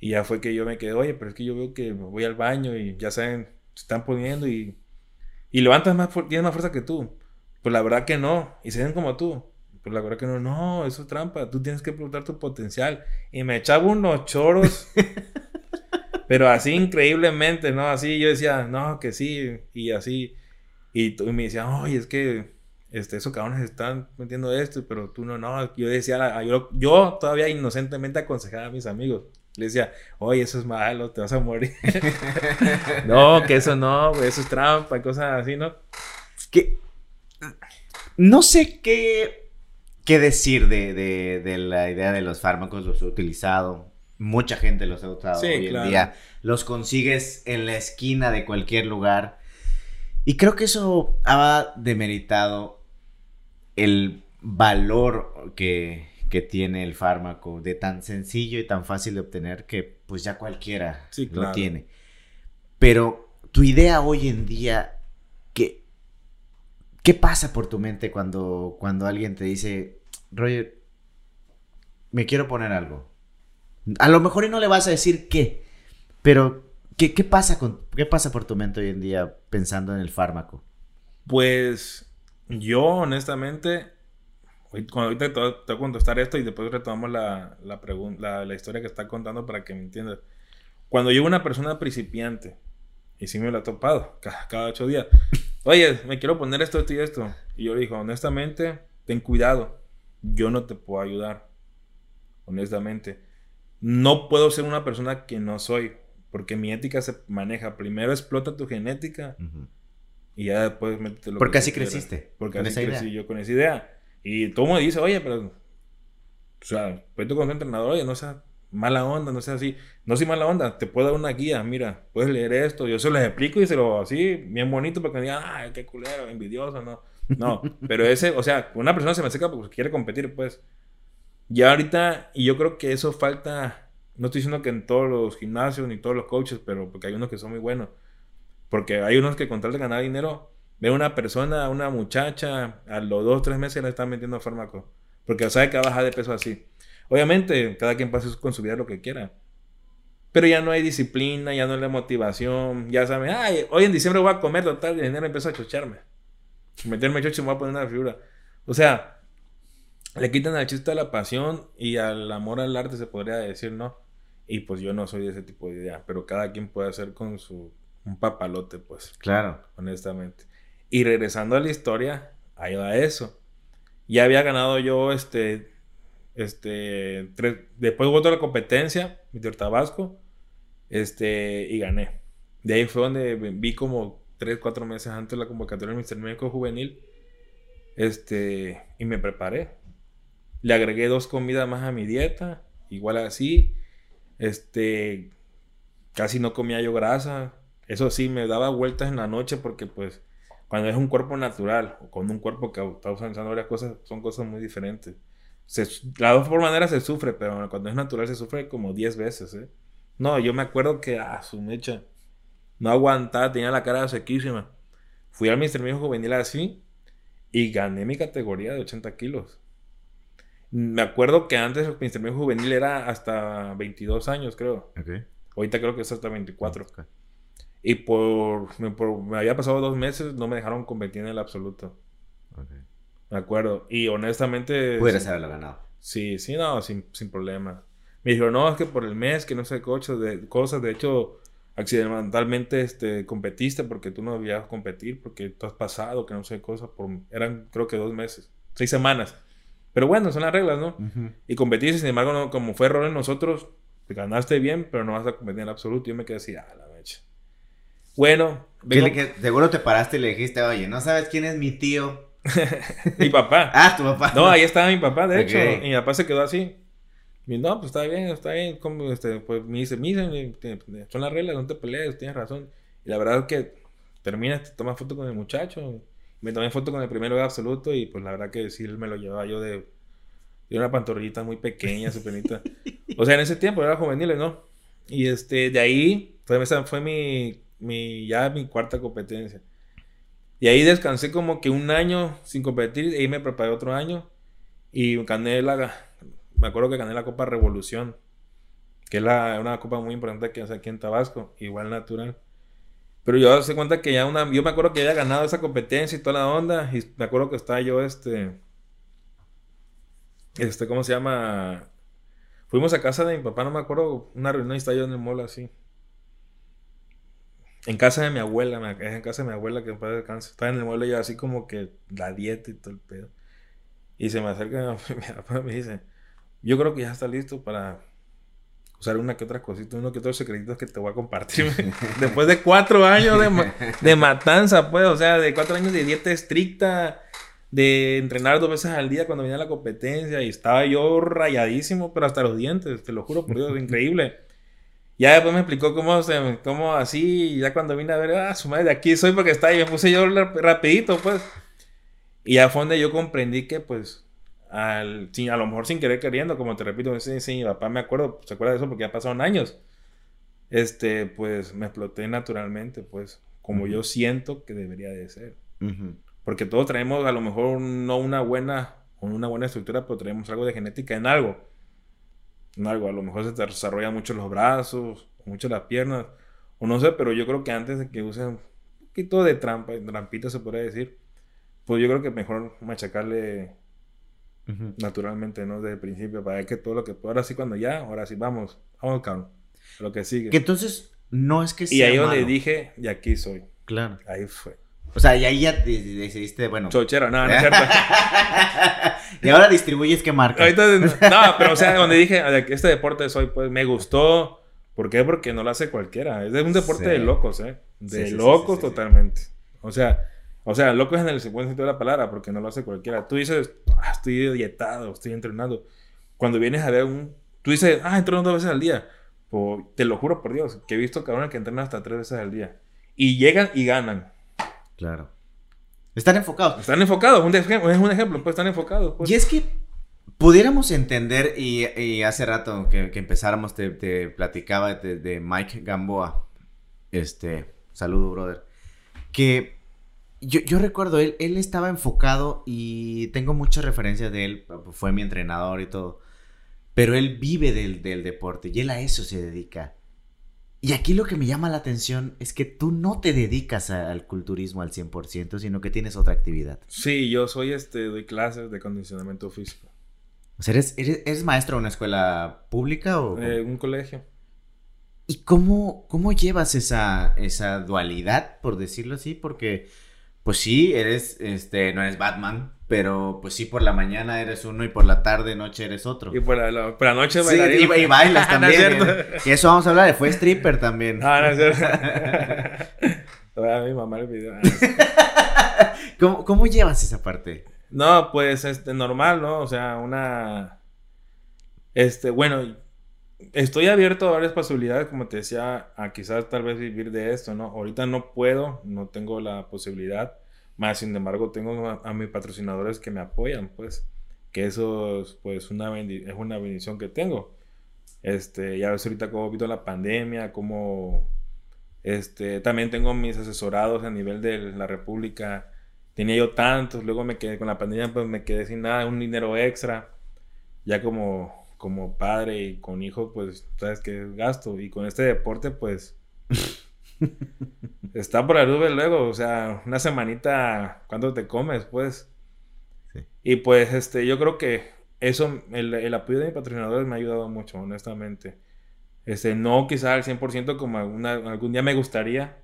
B: Y ya fue que yo me quedé, oye, pero es que yo veo que voy al baño y ya saben, se están poniendo y, y levantas más, tienes más fuerza que tú. Pues la verdad que no. Y se ven como tú. Pues la verdad que no. No, eso es trampa. Tú tienes que explotar tu potencial. Y me echaba unos choros. *laughs* pero así increíblemente, ¿no? Así yo decía, no, que sí. Y así. Y, tú- y me decían, oye, es que este, esos cabrones están metiendo esto. Pero tú no, no. Yo decía, yo, yo todavía inocentemente aconsejaba a mis amigos. Le decía, oye, eso es malo, te vas a morir. *laughs* *laughs* no, que eso no, güey, eso es trampa, y cosas así, ¿no?
A: que no sé qué, qué decir de, de- de la idea de los fármacos, los he utilizado. Mucha gente los ha usado
B: Sí,
A: hoy
B: claro.
A: en día. Los consigues en la esquina de cualquier lugar. Y creo que eso ha demeritado el valor que, que tiene el fármaco de tan sencillo y tan fácil de obtener que pues ya cualquiera
B: Sí,
A: lo tiene. Pero tu idea hoy en día, ¿qué, ¿Qué pasa por tu mente cuando, cuando alguien te dice, Roger, me quiero poner algo? A lo mejor y no le vas a decir qué, pero ¿qué, qué pasa, con, ¿qué pasa por tu mente hoy en día pensando en el fármaco?
B: Pues yo, honestamente, ahorita te voy a contestar esto y después retomamos la, la, la, la historia que está contando para que me entiendas. Cuando yo una persona principiante, y sí me lo he topado *laughs* cada, ocho días, oye, me quiero poner esto, esto y esto. Y yo le digo, honestamente, ten cuidado, yo no te puedo ayudar. Honestamente, no puedo ser una persona que no soy, porque mi ética se maneja. Primero explota tu genética y ya después métete
A: lo Porque así creciste.
B: Porque así crecí yo con esa idea. Y todo me dice, oye, pero. O sea, tú con tu entrenador, oye, no sea mala onda, no sea así. No soy mala onda, te puedo dar una guía, mira, puedes leer esto. Yo se lo explico y se lo así, bien bonito, para que digan, ay, qué culero, envidioso, no. No, pero ese, o sea, una persona se me seca porque quiere competir, pues. Ya ahorita, y yo creo que eso falta. No estoy diciendo que en todos los gimnasios ni todos los coaches, pero porque hay unos que son muy buenos. Porque hay unos que con tal de ganar dinero Ve una persona, una muchacha, a los dos, tres meses le están metiendo fármacos. Porque sabe que va a bajar de peso así. Obviamente, cada quien pasa con su vida lo que quiera. Pero ya no hay disciplina, ya no hay motivación. Ya saben, ay, hoy en diciembre voy a comer total y en enero empiezo a chocharme. Meterme chocho y me voy a poner una figura. O sea, le quitan al chiste a la pasión y al amor al arte, se podría decir, ¿no? Y pues yo no soy de ese tipo de idea. Pero cada quien puede hacer con su. Un papalote, pues.
A: Claro.
B: Honestamente. Y regresando a la historia, ahí va eso. Ya había ganado yo este. Este. después hubo otra competencia, mi Tabasco. Este. Y gané. De ahí fue donde vi como 3, 4 meses antes la convocatoria del Mister México Juvenil. Este. Y me preparé. Le agregué dos comidas más a mi dieta. Igual así. Este. Casi no comía yo grasa. Eso sí, me daba vueltas en la noche porque pues cuando es un cuerpo natural o con un cuerpo que está usando varias cosas, son cosas muy diferentes. Se, las dos por manera se sufre, pero cuando es natural se sufre como 10 veces, ¿eh? No, yo me acuerdo que, ah, su mecha, no aguantaba, tenía la cara sequísima. Fui al Mister México Juvenil así y gané mi categoría de 80 kilos. Me acuerdo que antes el Mister México Juvenil era hasta 22 años, creo. Ahorita creo que es hasta 24. Y por, me había pasado dos meses, no me dejaron competir en el absoluto. Okay. Me acuerdo. Y honestamente.
A: Pudieras haberlo ganado.
B: Sí, sí, no, sin, sin problema. Me dijo, no, es que por el mes, que no sé, coches de cosas. De hecho, accidentalmente este, competiste porque tú no debías competir, porque tú has pasado, que no sé, cosas. Por, eran, creo que dos meses, seis semanas. Pero bueno, son las reglas, ¿no? Y competiste, sin embargo, como fue error en nosotros, te ganaste bien, pero no vas a competir en el absoluto. Yo me quedé así, ah, la bueno.
A: seguro te paraste y le dijiste, oye, ¿no sabes quién es mi tío? *laughs*
B: mi papá. *laughs*
A: ah, tu papá.
B: No, ahí estaba mi papá, de hecho. Y mi papá se quedó así. Y no, pues está bien, está bien. Como, este, pues me dice, mira, son las reglas, no te pelees, tienes razón. Y la verdad es que terminas, te tomas foto con el muchacho. Me tomé foto con el primero de absoluto y pues la verdad que sí me lo llevaba yo de, de una pantorrillita muy pequeña, penita. *laughs* o sea, en ese tiempo era juvenil, ¿no? Y este, de ahí, fue, fue mi mi, ya mi cuarta competencia. Y ahí descansé como que un año sin competir, y ahí me preparé otro año y gané la, me acuerdo que gané la Copa Revolución, que es la, una copa muy importante que hace aquí en Tabasco, igual natural. Pero yo se cuenta que ya una, yo me acuerdo que había ganado esa competencia y toda la onda, y me acuerdo que estaba yo este, este, ¿cómo se llama? Fuimos a casa de mi papá, no me acuerdo, una reunión y estaba yo en el mall así. En casa de mi abuela, es en casa de mi abuela que padre cáncer. Estaba en el mueble yo así como que la dieta y todo el pedo. Y se me acerca *laughs* mi papá y me dice, yo creo que ya está listo para usar una que otra cosita, uno que otros secretitos que te voy a compartir. *laughs* Después de cuatro años de, de, matanza, pues, o sea, de cuatro años de dieta estricta, de entrenar dos veces al día cuando venía la competencia y estaba yo rayadísimo, pero hasta los dientes, te lo juro por Dios, *laughs* increíble. Ya después me explicó cómo, se, cómo así, y ya cuando vine a ver, ah, su madre, de aquí soy porque está ahí, me puse yo rapidito, pues. Y ya fue donde yo comprendí que, pues, al, a lo mejor sin querer queriendo, como te repito, sí, sí, mi papá me acuerdo, se acuerda de eso porque ya pasaron años. Este, pues, me exploté naturalmente, pues, como yo siento que debería de ser. Porque todos traemos a lo mejor no una buena, una buena estructura, pero traemos algo de genética en algo. Algo, a lo mejor se te desarrollan mucho los brazos, mucho las piernas, o no sé, pero yo creo que antes de que usen un poquito de trampa, trampita se podría decir, pues yo creo que mejor machacarle naturalmente, ¿no? Desde el principio, para que todo lo que... Ahora sí, cuando ya, ahora sí, vamos, vamos, cabrón. Lo que sigue.
A: Que entonces no es que
B: sea Y ahí donde dije, y aquí soy.
A: Claro.
B: Ahí fue.
A: O sea, y ahí ya decidiste, bueno.
B: Chochera, no, no es cierto. *laughs*
A: y ahora distribuyes qué marca. *laughs*
B: no, pero o sea, donde dije, este deporte soy, pues me gustó. ¿Por qué? Porque no lo hace cualquiera. Es un deporte de locos, ¿eh? De locos totalmente. O sea, o sea, locos en el buen sentido de la palabra, porque no lo hace cualquiera. Tú dices, ah, estoy dietado, estoy entrenando. Cuando vienes a ver un. Tú dices, ah, entreno dos veces al día. Pues, te lo juro por Dios, que he visto cabrones que entrenan hasta tres veces al día. Y llegan y ganan.
A: Claro. Están enfocados.
B: Están enfocados, un es un ejemplo, pues están enfocados. Pues.
A: Y es que pudiéramos entender, y, hace rato que, empezáramos te, platicaba de, Mike Gamboa, este, saludo brother, que yo, yo, recuerdo, él, él estaba enfocado y tengo muchas referencias de él, fue mi entrenador y todo, pero él vive del, del deporte y él a eso se dedica. Y aquí lo que me llama la atención es que tú no te dedicas al culturismo al 100%, sino que tienes otra actividad.
B: Sí, yo soy este, doy clases de condicionamiento físico.
A: O sea, ¿eres, eres, maestro en una escuela pública o...?
B: Eh, un colegio.
A: ¿Y cómo, cómo llevas esa, esa dualidad, por decirlo así? Porque, pues sí, eres, este, no eres Batman, pero pues sí, por la mañana eres uno y por la tarde, noche eres otro.
B: Y por la, noche
A: sí, y, y, bailas *laughs* también. y eso vamos a hablar, fue stripper también.
B: Ah, no es cierto. *laughs* a mi mamá le pidió.
A: ¿Cómo, ¿Cómo llevas esa parte?
B: No, pues este, normal, ¿no? O sea, una. Este, bueno, estoy abierto a varias posibilidades, como te decía, a quizás tal vez vivir de esto, ¿no? Ahorita no puedo, no tengo la posibilidad más, sin embargo, tengo a, mis patrocinadores que me apoyan, pues. Que eso es, pues, una es una bendición que tengo. Este, ya ves ahorita cómo habido la pandemia, cómo... Este, también tengo mis asesorados a nivel de la República. Tenía yo tantos, luego me quedé con la pandemia, pues me quedé sin nada, un dinero extra. Ya como, como padre y con hijo, pues sabes que gasto. Y con este deporte, pues *laughs* *laughs* Está por la nube luego, o sea, una semanita, ¿cuánto te comes, pues? Y pues, este, yo creo que eso, el, apoyo de mis patrocinadores me ha ayudado mucho, honestamente. Este, no quizá al 100% como algún día me gustaría,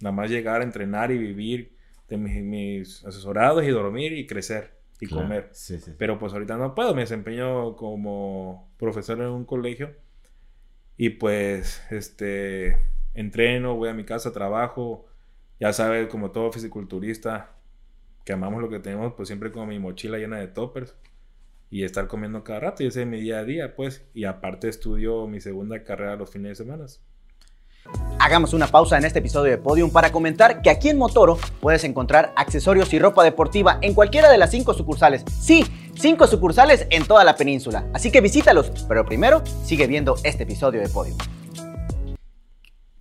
B: nada más llegar a entrenar y vivir de mis, asesorados y dormir y crecer y comer. Pero pues ahorita no puedo, me desempeño como profesor en un colegio y pues, este entreno, voy a mi casa, trabajo, ya sabes, como todo fisiculturista, que amamos lo que tenemos, pues siempre con mi mochila llena de toppers y estar comiendo cada rato, y ese es mi día a día, pues, y aparte estudio mi segunda carrera los fines de semana.
A: Hagamos una pausa en este episodio de Podium para comentar que aquí en Motoro puedes encontrar accesorios y ropa deportiva en cualquiera de las cinco sucursales. Sí, cinco sucursales en toda la península. Así que visítalos, pero primero sigue viendo este episodio de Podium.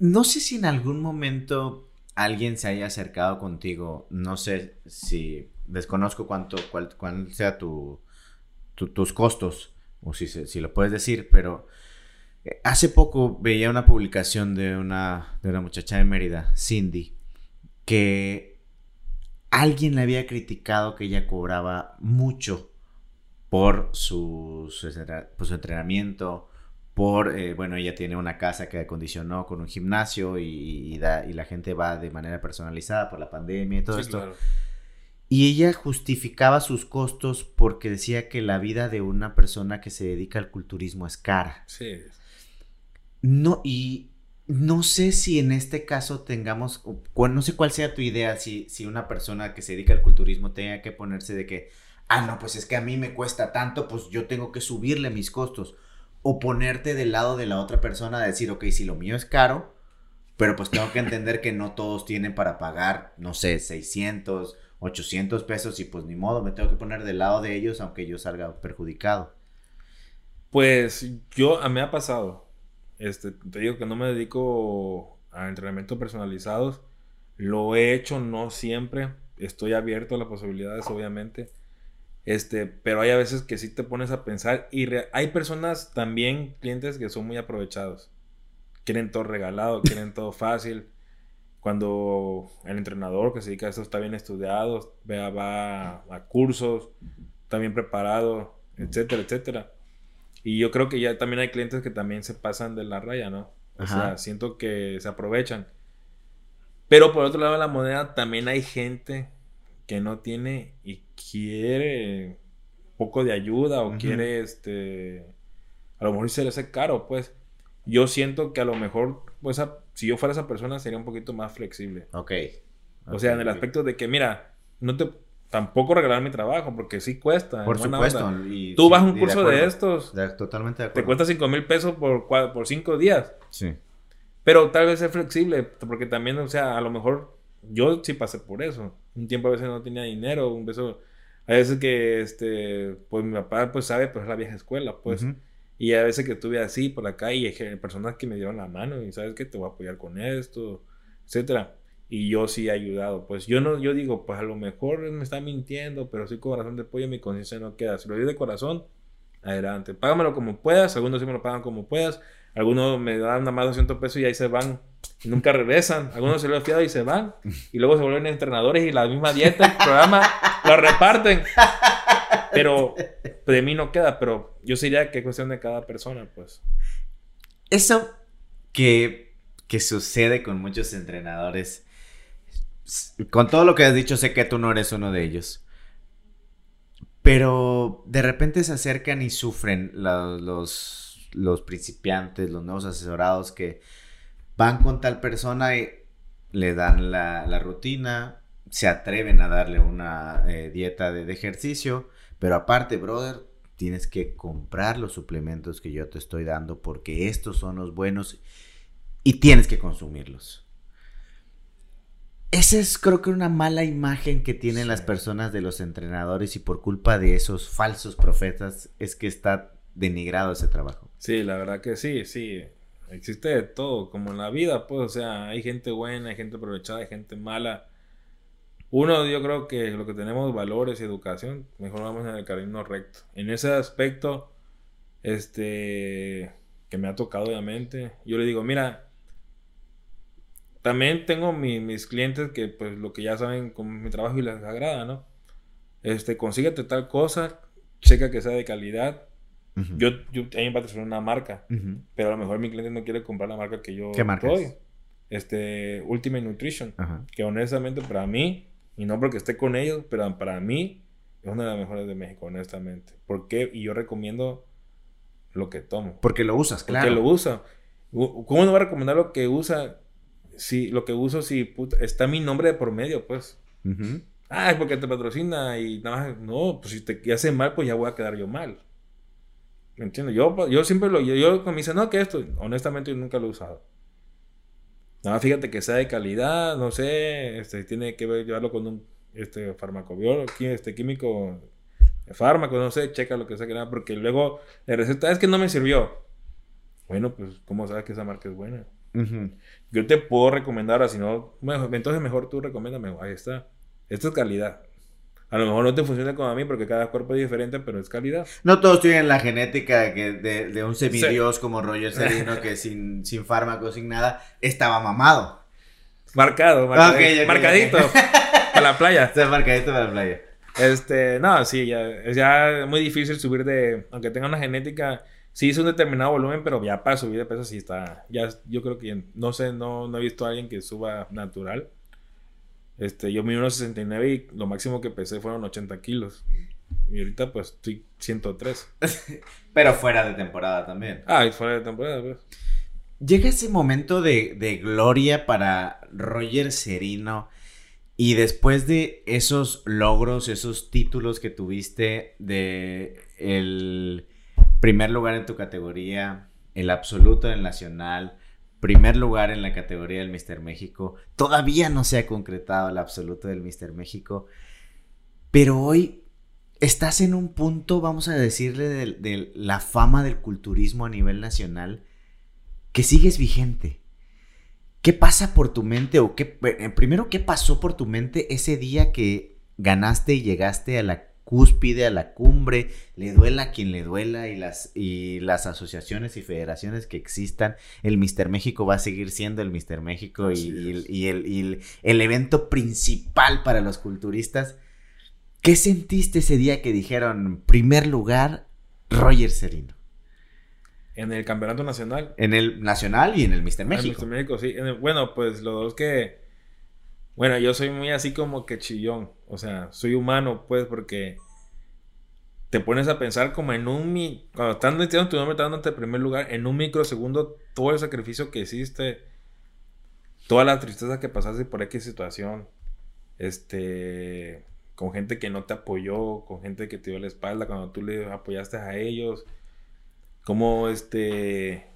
A: No sé si en algún momento alguien se haya acercado contigo. No sé si desconozco cuánto, cuál, sea tu, tus costos, o si, si lo puedes decir, pero eh, hace poco veía una publicación de una, de una muchacha de Mérida, Cindy, que alguien le había criticado que ella cobraba mucho por su, por su entrenamiento, por, eh, bueno, ella tiene una casa que acondicionó con un gimnasio y, da, y, la gente va de manera personalizada por la pandemia y todo esto. Y ella justificaba sus costos porque decía que la vida de una persona que se dedica al culturismo es cara.
B: Sí.
A: No, y no sé si en este caso tengamos, no sé cuál sea tu idea, si, si una persona que se dedica al culturismo tenga que ponerse de que, ah, no, pues es que a mí me cuesta tanto, pues yo tengo que subirle mis costos o ponerte del lado de la otra persona a decir, ok, si lo mío es caro, pero pues tengo que entender que no todos tienen para pagar, no sé, 600, 800 pesos y pues ni modo, me tengo que poner del lado de ellos aunque yo salga perjudicado.
B: Pues yo, a mí me ha pasado, este, te digo que no me dedico a entrenamientos personalizados, lo he hecho no siempre, estoy abierto a las posibilidades, obviamente. Este, pero hay a veces que sí te pones a pensar y hay personas también, clientes que son muy aprovechados. Quieren todo regalado, quieren todo fácil. Cuando el entrenador que se dedica a eso está bien estudiado, va, va a cursos, está bien preparado, etcétera, etcétera. Y yo creo que ya también hay clientes que también se pasan de la raya, ¿no? O sea, siento que se aprovechan. Pero por otro lado de la moneda también hay gente que no tiene y quiere poco de ayuda o quiere este a lo mejor se le hace caro, pues yo siento que a lo mejor pues si yo fuera esa persona sería un poquito más flexible.
A: Ok.
B: O sea, en el aspecto de que mira, no te tampoco regalar mi trabajo porque sí cuesta.
A: Por supuesto.
B: Tú vas a un curso de, estos.
A: totalmente de
B: acuerdo. Te cuesta 5 mil pesos por, por cinco días.
A: Sí.
B: Pero tal vez ser flexible, porque también, o sea, a lo mejor yo sí pasé por eso. Un tiempo a veces no tenía dinero, un beso. A veces que, este, pues mi papá, pues sabe, pues es la vieja escuela, pues. Y a veces que estuve así por la calle, hay personas que me dieron la mano y sabes que te voy a apoyar con esto, etcétera. Y yo sí he ayudado. Pues yo no, yo digo, pues a lo mejor me está mintiendo, pero sí corazón de pollo, mi conciencia no queda. Si lo digo de corazón, adelante. Págamelo como puedas, algunos sí me lo pagan como puedas. Algunos me dan nada más 200 pesos y ahí se van. Nunca regresan. Algunos se lo han fiado y se van. *laughs* Y luego se vuelven entrenadores y la misma dieta, el programa, lo reparten. Pero de mí no queda. Pero yo diría que es cuestión de cada persona, pues.
A: Eso que, que sucede con muchos entrenadores. Con todo lo que has dicho, sé que tú no eres uno de ellos. Pero de repente se acercan y sufren los los principiantes, los nuevos asesorados que van con tal persona y le dan la, rutina, se atreven a darle una eh, dieta de, ejercicio, pero aparte, brother, tienes que comprar los suplementos que yo te estoy dando porque estos son los buenos y tienes que consumirlos. Esa es creo que una mala imagen que tienen las personas de los entrenadores y por culpa de esos falsos profetas es que está denigrado ese trabajo.
B: Sí, la verdad que sí, sí. Existe de todo, como en la vida, pues, o sea, hay gente buena, hay gente aprovechada, hay gente mala. Uno, yo creo que lo que tenemos valores y educación, mejor vamos en el camino recto. En ese aspecto, este, que me ha tocado obviamente, yo le digo, mira, también tengo mis clientes que pues lo que ya saben con mi trabajo y les agrada, ¿no? Este, consíguete tal cosa, checa que sea de calidad, yo, yo, a mí me patrocina una marca, pero a lo mejor mi cliente no quiere comprar la marca que yo
A: ¿Qué marca doy.
B: Este, Ultimate Nutrition, que honestamente para mí, y no porque esté con ellos, pero para mí es una de las mejores de México, honestamente. ¿Por qué? Y yo recomiendo lo que tomo.
A: Porque lo usas, claro.
B: Porque lo usa. ¿Cómo no va a recomendar lo que usa? Si lo que uso, si está mi nombre de por medio, pues. Ah, es porque te patrocina y nada más. No, pues si te hace mal, pues ya voy a quedar yo mal. ¿Me entiendes? Yo, yo siempre lo. Yo, yo me dice, no, que esto, honestamente, yo nunca lo he usado. Nada, fíjate que sea de calidad, no sé, este, tiene que ver, llevarlo con un este, farmacobiólogo, este, químico, fármaco, no sé, checa lo que sea que nada, porque luego la receta es que no me sirvió. Bueno, pues, ¿cómo sabes que esa marca es buena? Yo te puedo recomendar, si no, entonces mejor tú recomiéndame, ahí está. Esto es calidad. A lo mejor no te funciona como a mí porque cada cuerpo es diferente, pero es calidad.
A: No todos tienen la genética de, de, un semidios como Roger *laughs* Serino que sin, sin fármacos, sin nada, estaba mamado.
B: Marcado, marcadito. marcadito *laughs* para la playa.
A: Está marcadito para la playa.
B: Este, no, sí, ya, es ya muy difícil subir de, aunque tenga una genética, sí es un determinado volumen, pero ya para subir de peso sí está, ya, yo creo que, no sé, no, no he visto a alguien que suba natural. Este, yo mido unos 69 y lo máximo que pesé fueron 80 kilos. Y ahorita pues estoy 103. *laughs*
A: Pero fuera de temporada también.
B: Ah, y fuera de temporada, pues.
A: Llega ese momento de, de gloria para Roger Serino. Y después de esos logros, esos títulos que tuviste de el primer lugar en tu categoría, el absoluto del nacional, primer lugar en la categoría del Mister México. Todavía no se ha concretado el absoluto del Mister México. Pero hoy estás en un punto, vamos a decirle, de, la fama del culturismo a nivel nacional, que sigues vigente. ¿Qué pasa por tu mente o qué, eh, primero, qué pasó por tu mente ese día que ganaste y llegaste a la cúspide, a la cumbre, le duela a quien le duela y las, y las asociaciones y federaciones que existan, el Mister México va a seguir siendo el Mister México y, y, el, y el, evento principal para los culturistas. ¿Qué sentiste ese día que dijeron primer lugar Roger Serino?
B: En el campeonato nacional.
A: En el nacional y en el Mister México.
B: En el México, sí. bueno, pues los dos que bueno, yo soy muy así como que chillón. O sea, soy humano, pues, porque te pones a pensar como en un... Cuando estás metiendo tu en primer lugar, en un microsegundo, todo el sacrificio que hiciste, toda la tristeza que pasaste por X situación, este... Con gente que no te apoyó, con gente que te dio la espalda cuando tú le apoyaste a ellos. Como este...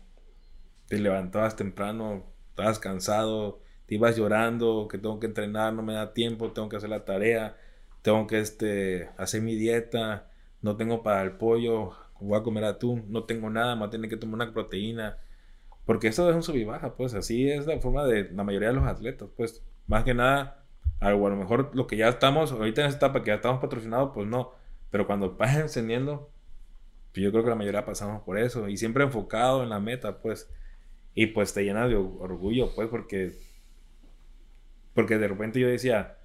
B: Te levantabas temprano, estabas cansado te ibas llorando, que tengo que entrenar, no me da tiempo, tengo que hacer la tarea, tengo que este, hacer mi dieta, no tengo para el pollo, voy a comer atún, no tengo nada, más tener que tomar una proteína. Porque eso es un sub y baja, pues así es la forma de la mayoría de los atletas, pues más que nada, a lo mejor lo que ya estamos, ahorita en esta etapa que ya estamos patrocinados, pues no, pero cuando *laughs* vas encendiendo, pues yo creo que la mayoría pasamos por eso y siempre enfocado en la meta, pues, y pues te llena de orgullo, pues, porque porque de repente yo decía,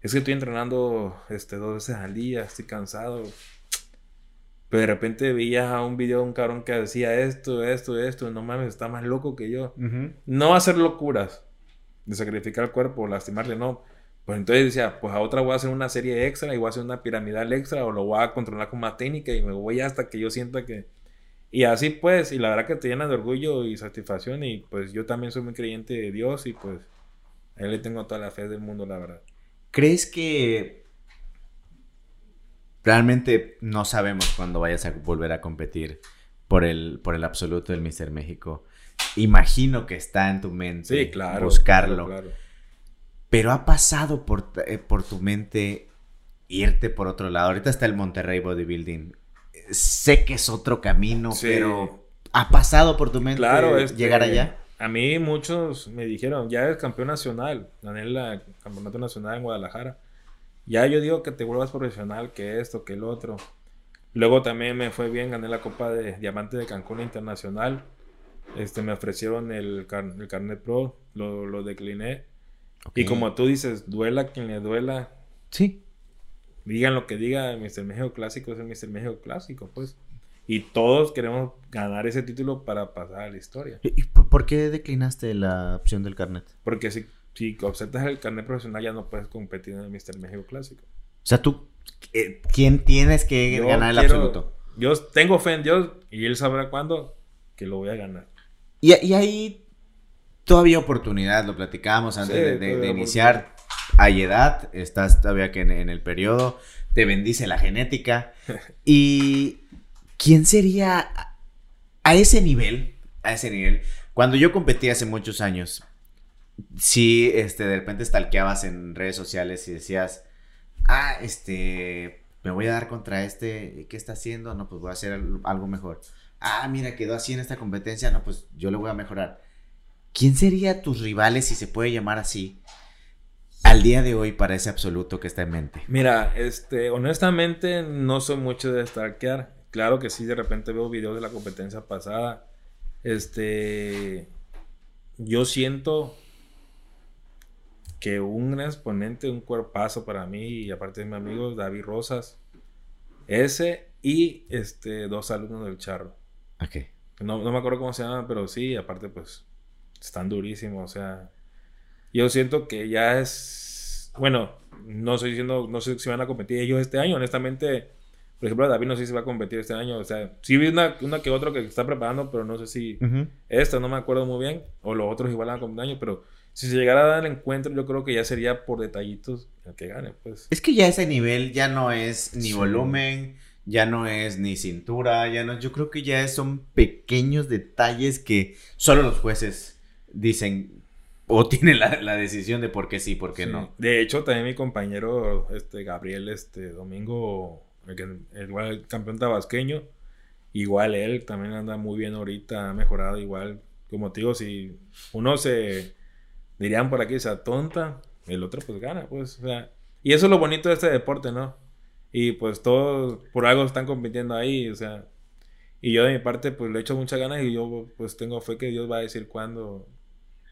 B: es que estoy entrenando este, dos veces al día, estoy cansado. Pero de repente veía un video de un cabrón que decía esto, esto, esto, no mames, está más loco que yo. No hacer locuras de sacrificar el cuerpo, lastimarte, no. Pues entonces decía, pues a otra voy a hacer una serie extra y voy a hacer una piramidal extra o lo voy a controlar con más técnica y me voy hasta que yo sienta que... Y así pues, y la verdad que te llena de orgullo y satisfacción y pues yo también soy muy creyente de Dios y pues a él le tengo toda la fe del mundo, la verdad.
A: ¿Crees que realmente no sabemos cuándo vayas a volver a competir por el, por el absoluto del Mister México? Imagino que está en tu mente claro, buscarlo. Pero ha pasado por, eh, por tu mente irte por otro lado. Ahorita está el Monterrey Bodybuilding. Sé que es otro camino, pero ha pasado por tu mente llegar allá.
B: A mí muchos me dijeron, ya eres campeón nacional, gané el campeonato nacional en Guadalajara. Ya yo digo que te vuelvas profesional, que esto, que el otro. Luego también me fue bien, gané la Copa de Diamante de Cancún Internacional. Este, me ofrecieron el, el Carnet Pro, lo, decliné. Y como tú dices, duela quien le duela.
A: Sí.
B: Digan lo que diga, el Mr. México Clásico es el Mr. México Clásico, pues. Y todos queremos ganar ese título para pasar a la historia.
A: ¿Y por qué declinaste la opción del carnet?
B: Porque si, si aceptas el carnet profesional ya no puedes competir en el Mister México Clásico.
A: O sea, tú, eh, ¿quién tienes que ganar el absoluto?
B: Yo tengo fe en Dios y Él sabrá cuándo que lo voy a ganar.
A: Y, y ahí todavía oportunidad, lo platicábamos antes de, iniciar. Hay edad, estás todavía que en el periodo, te bendice la genética. *laughs* y ¿quién sería a ese nivel? A ese nivel. Cuando yo competí hace muchos años, sí, este, de repente stalkeabas en redes sociales y decías, ah, este, me voy a dar contra este, ¿qué está haciendo? No, pues voy a hacer algo mejor. Ah, mira, quedó así en esta competencia, no, pues yo lo voy a mejorar. ¿Quién sería tus rivales, si se puede llamar así, al día de hoy para ese absoluto que está en mente?
B: Mira, este, honestamente no soy mucho de stalkear. Claro que sí, de repente veo videos de la competencia pasada. Este. Yo siento que un gran exponente, un cuerpazo para mí, y aparte de mi amigo David Rosas, ese y este dos alumnos del charro.
A: Ok.
B: No, no me acuerdo cómo se llaman, pero sí, aparte, pues, están durísimos. O sea, yo siento que ya es. Bueno, no estoy diciendo, no sé si van a competir ellos este año, honestamente por ejemplo, David no sé si va a competir este año. O sea, sí vi una, una que otro que está preparando, pero no sé si esta, no me acuerdo muy bien. O los otros igual van a competir año, pero si se llegara a dar el encuentro, yo creo que ya sería por detallitos el que gane, pues.
A: Es que ya ese nivel ya no es ni volumen, ya no es ni cintura, ya no. Yo creo que ya son pequeños detalles que solo los jueces dicen o *laughs* tienen la, decisión de por qué sí, por qué no.
B: De hecho, también mi compañero, este, Gabriel, este, Domingo el, el campeón tabasqueño, igual él también anda muy bien ahorita, ha mejorado igual. Como te digo, si uno se dirían por aquí, sea tonta, el otro pues gana, pues, o sea, y eso es lo bonito de este deporte, ¿no? Y pues todos por algo están compitiendo ahí, o sea, y yo de mi parte pues le echo muchas ganas y yo pues tengo fe que Dios va a decir cuándo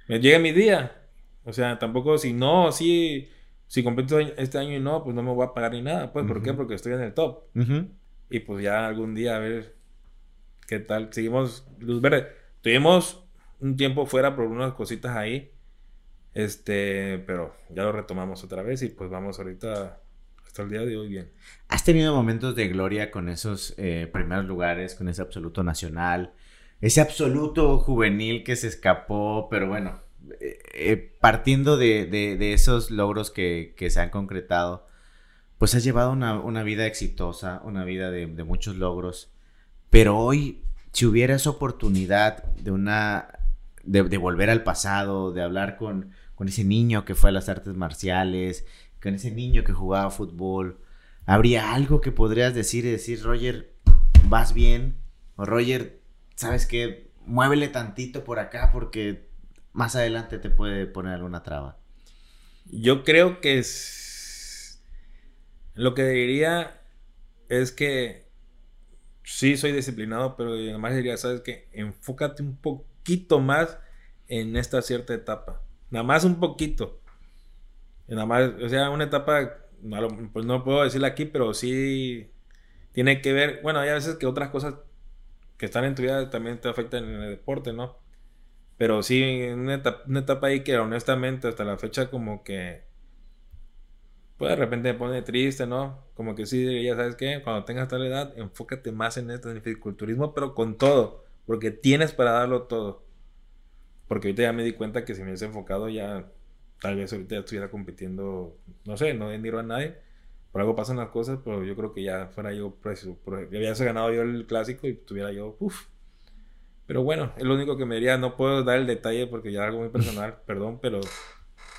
B: me llegue mi día. O sea, tampoco si no, si, si compito este año y no, pues no me voy a pagar ni nada, pues, ¿por qué? Porque estoy en el top. Y pues ya algún día a ver qué tal. Seguimos luz verde. Tuvimos un tiempo fuera por unas cositas ahí. Este, pero ya lo retomamos otra vez y pues vamos ahorita hasta el día de hoy bien.
A: ¿Has tenido momentos de gloria con esos eh, primeros lugares, con ese absoluto nacional, ese absoluto juvenil que se escapó, pero bueno, eh, eh, partiendo de, esos logros que, se han concretado, pues has llevado una, vida exitosa, una vida de, de muchos logros, pero hoy, si hubiera esa oportunidad de una de, volver al pasado, de hablar con, con ese niño que fue a las artes marciales, con ese niño que jugaba fútbol, ¿habría algo que podrías decir y decir, Roger, vas bien? O Roger, ¿sabes qué? Muévele tantito por acá porque más adelante te puede poner alguna traba.
B: Yo creo que es... lo que diría es que sí soy disciplinado, pero además diría, ¿sabes qué? Enfócate un poquito más en esta cierta etapa. Nada más un poquito. Nada más, o sea, una etapa, pues no puedo decirla aquí, pero sí tiene que ver, bueno, hay a veces que otras cosas que están en tu vida también te afectan en el deporte, ¿no? Pero sí, una etapa, una etapa ahí que honestamente hasta la fecha como que, pues de repente me pone triste, ¿no? Como que sí, ya sabes qué, cuando tengas tal edad, enfócate más en este en el pero con todo, porque tienes para darlo todo. Porque ahorita ya me di cuenta que si me hubiese enfocado ya tal vez ahorita ya estuviera compitiendo, no sé, no admiro a nadie. Por algo pasan las cosas, pero yo creo que ya fuera yo preciso. Ya hubiese ganado yo el clásico y tuviera yo, uff. Pero bueno, es lo único que me diría. No puedo dar el detalle porque ya es algo muy personal, *laughs* perdón, pero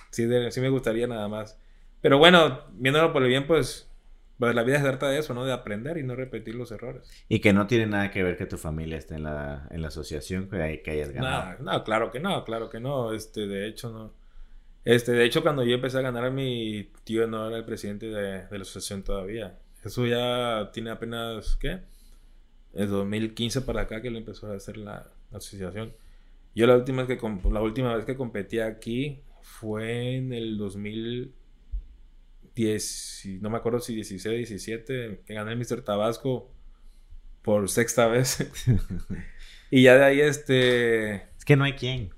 B: sí, sí me gustaría nada más. Pero bueno, viéndolo por el bien, pues, pues la vida es trata de eso, ¿no? De aprender y no repetir los errores.
A: Y que no tiene nada que ver que tu familia esté en la, en la asociación, que, que hayas ganado.
B: no, claro que no, claro que no. Este, de hecho, no. Este, de hecho, cuando yo empecé a ganar, mi tío no era el presidente de, la asociación todavía. Eso ya tiene apenas, ¿qué? En 2015 para acá que le empezó a hacer la, asociación. Yo la última, vez que, la última vez que competí aquí fue en el 2010, no me acuerdo si 16, 17, que gané el Mr. Tabasco por sexta vez. *laughs* y ya de ahí, este...
A: Es que no hay quien.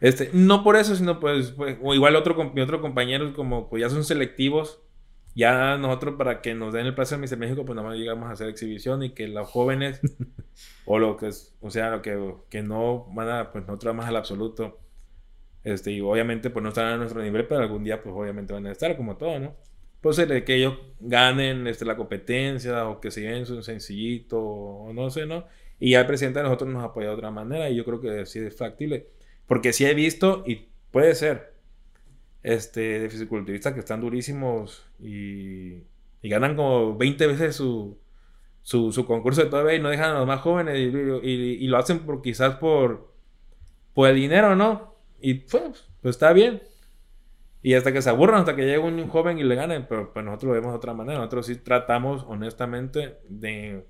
B: Este, no por eso, sino pues, pues o igual otro, mi otro compañero, como pues ya son selectivos, ya nosotros para que nos den el placer de México, pues nada más llegamos a hacer exhibición y que los jóvenes, *laughs* o lo que es, o sea, lo que, que no van a, pues nosotros más al absoluto, este, y obviamente pues no están a nuestro nivel, pero algún día pues obviamente van a estar como todo, ¿no? Pues el que ellos ganen este, la competencia o que se lleven un sencillito o no sé, ¿no? Y ya el presidente de nosotros nos apoya de otra manera y yo creo que sí es factible. Porque sí he visto, y puede ser, este, de fisiculturistas que están durísimos y, y ganan como 20 veces su, su, su, concurso de todavía y no dejan a los más jóvenes y, y, lo hacen por quizás por, por el dinero, ¿no? Y pues, pues está bien. Y hasta que se aburran, hasta que llegue un, joven y le ganen, pero pues nosotros lo vemos de otra manera. Nosotros sí tratamos honestamente de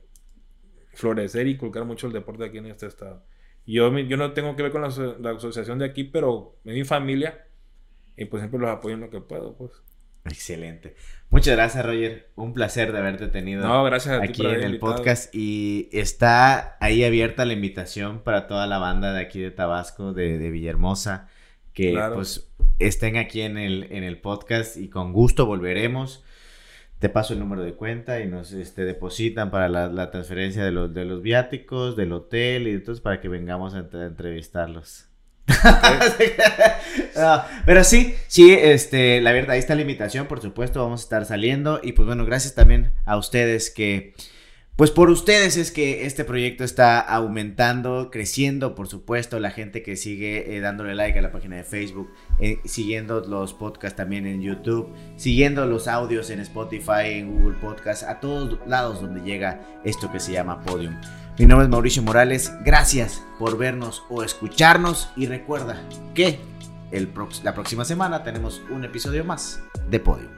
B: florecer y colgar mucho el deporte aquí en este estado. Yo, yo no tengo que ver con la, asociación de aquí, pero es mi familia y pues siempre los apoyo en lo que puedo, pues.
A: Excelente. Muchas gracias, Roger. Un placer de haberte tenido aquí en el podcast. Y está ahí abierta la invitación para toda la banda de aquí de Tabasco, de, de Villahermosa, que pues estén aquí en el, en el podcast y con gusto volveremos te paso el número de cuenta y nos este, depositan para la, transferencia de los, de los viáticos, del hotel y entonces para que vengamos a, entrevistarlos. *laughs* pero sí, sí, este, la verdad, ahí está la invitación, por supuesto, vamos a estar saliendo y pues bueno, gracias también a ustedes que pues por ustedes es que este proyecto está aumentando, creciendo, por supuesto, la gente que sigue eh, dándole like a la página de Facebook, eh, siguiendo los podcasts también en YouTube, siguiendo los audios en Spotify, en Google Podcasts, a todos lados donde llega esto que se llama Podium. Mi nombre es Mauricio Morales, gracias por vernos o escucharnos y recuerda que el la próxima semana tenemos un episodio más de Podium.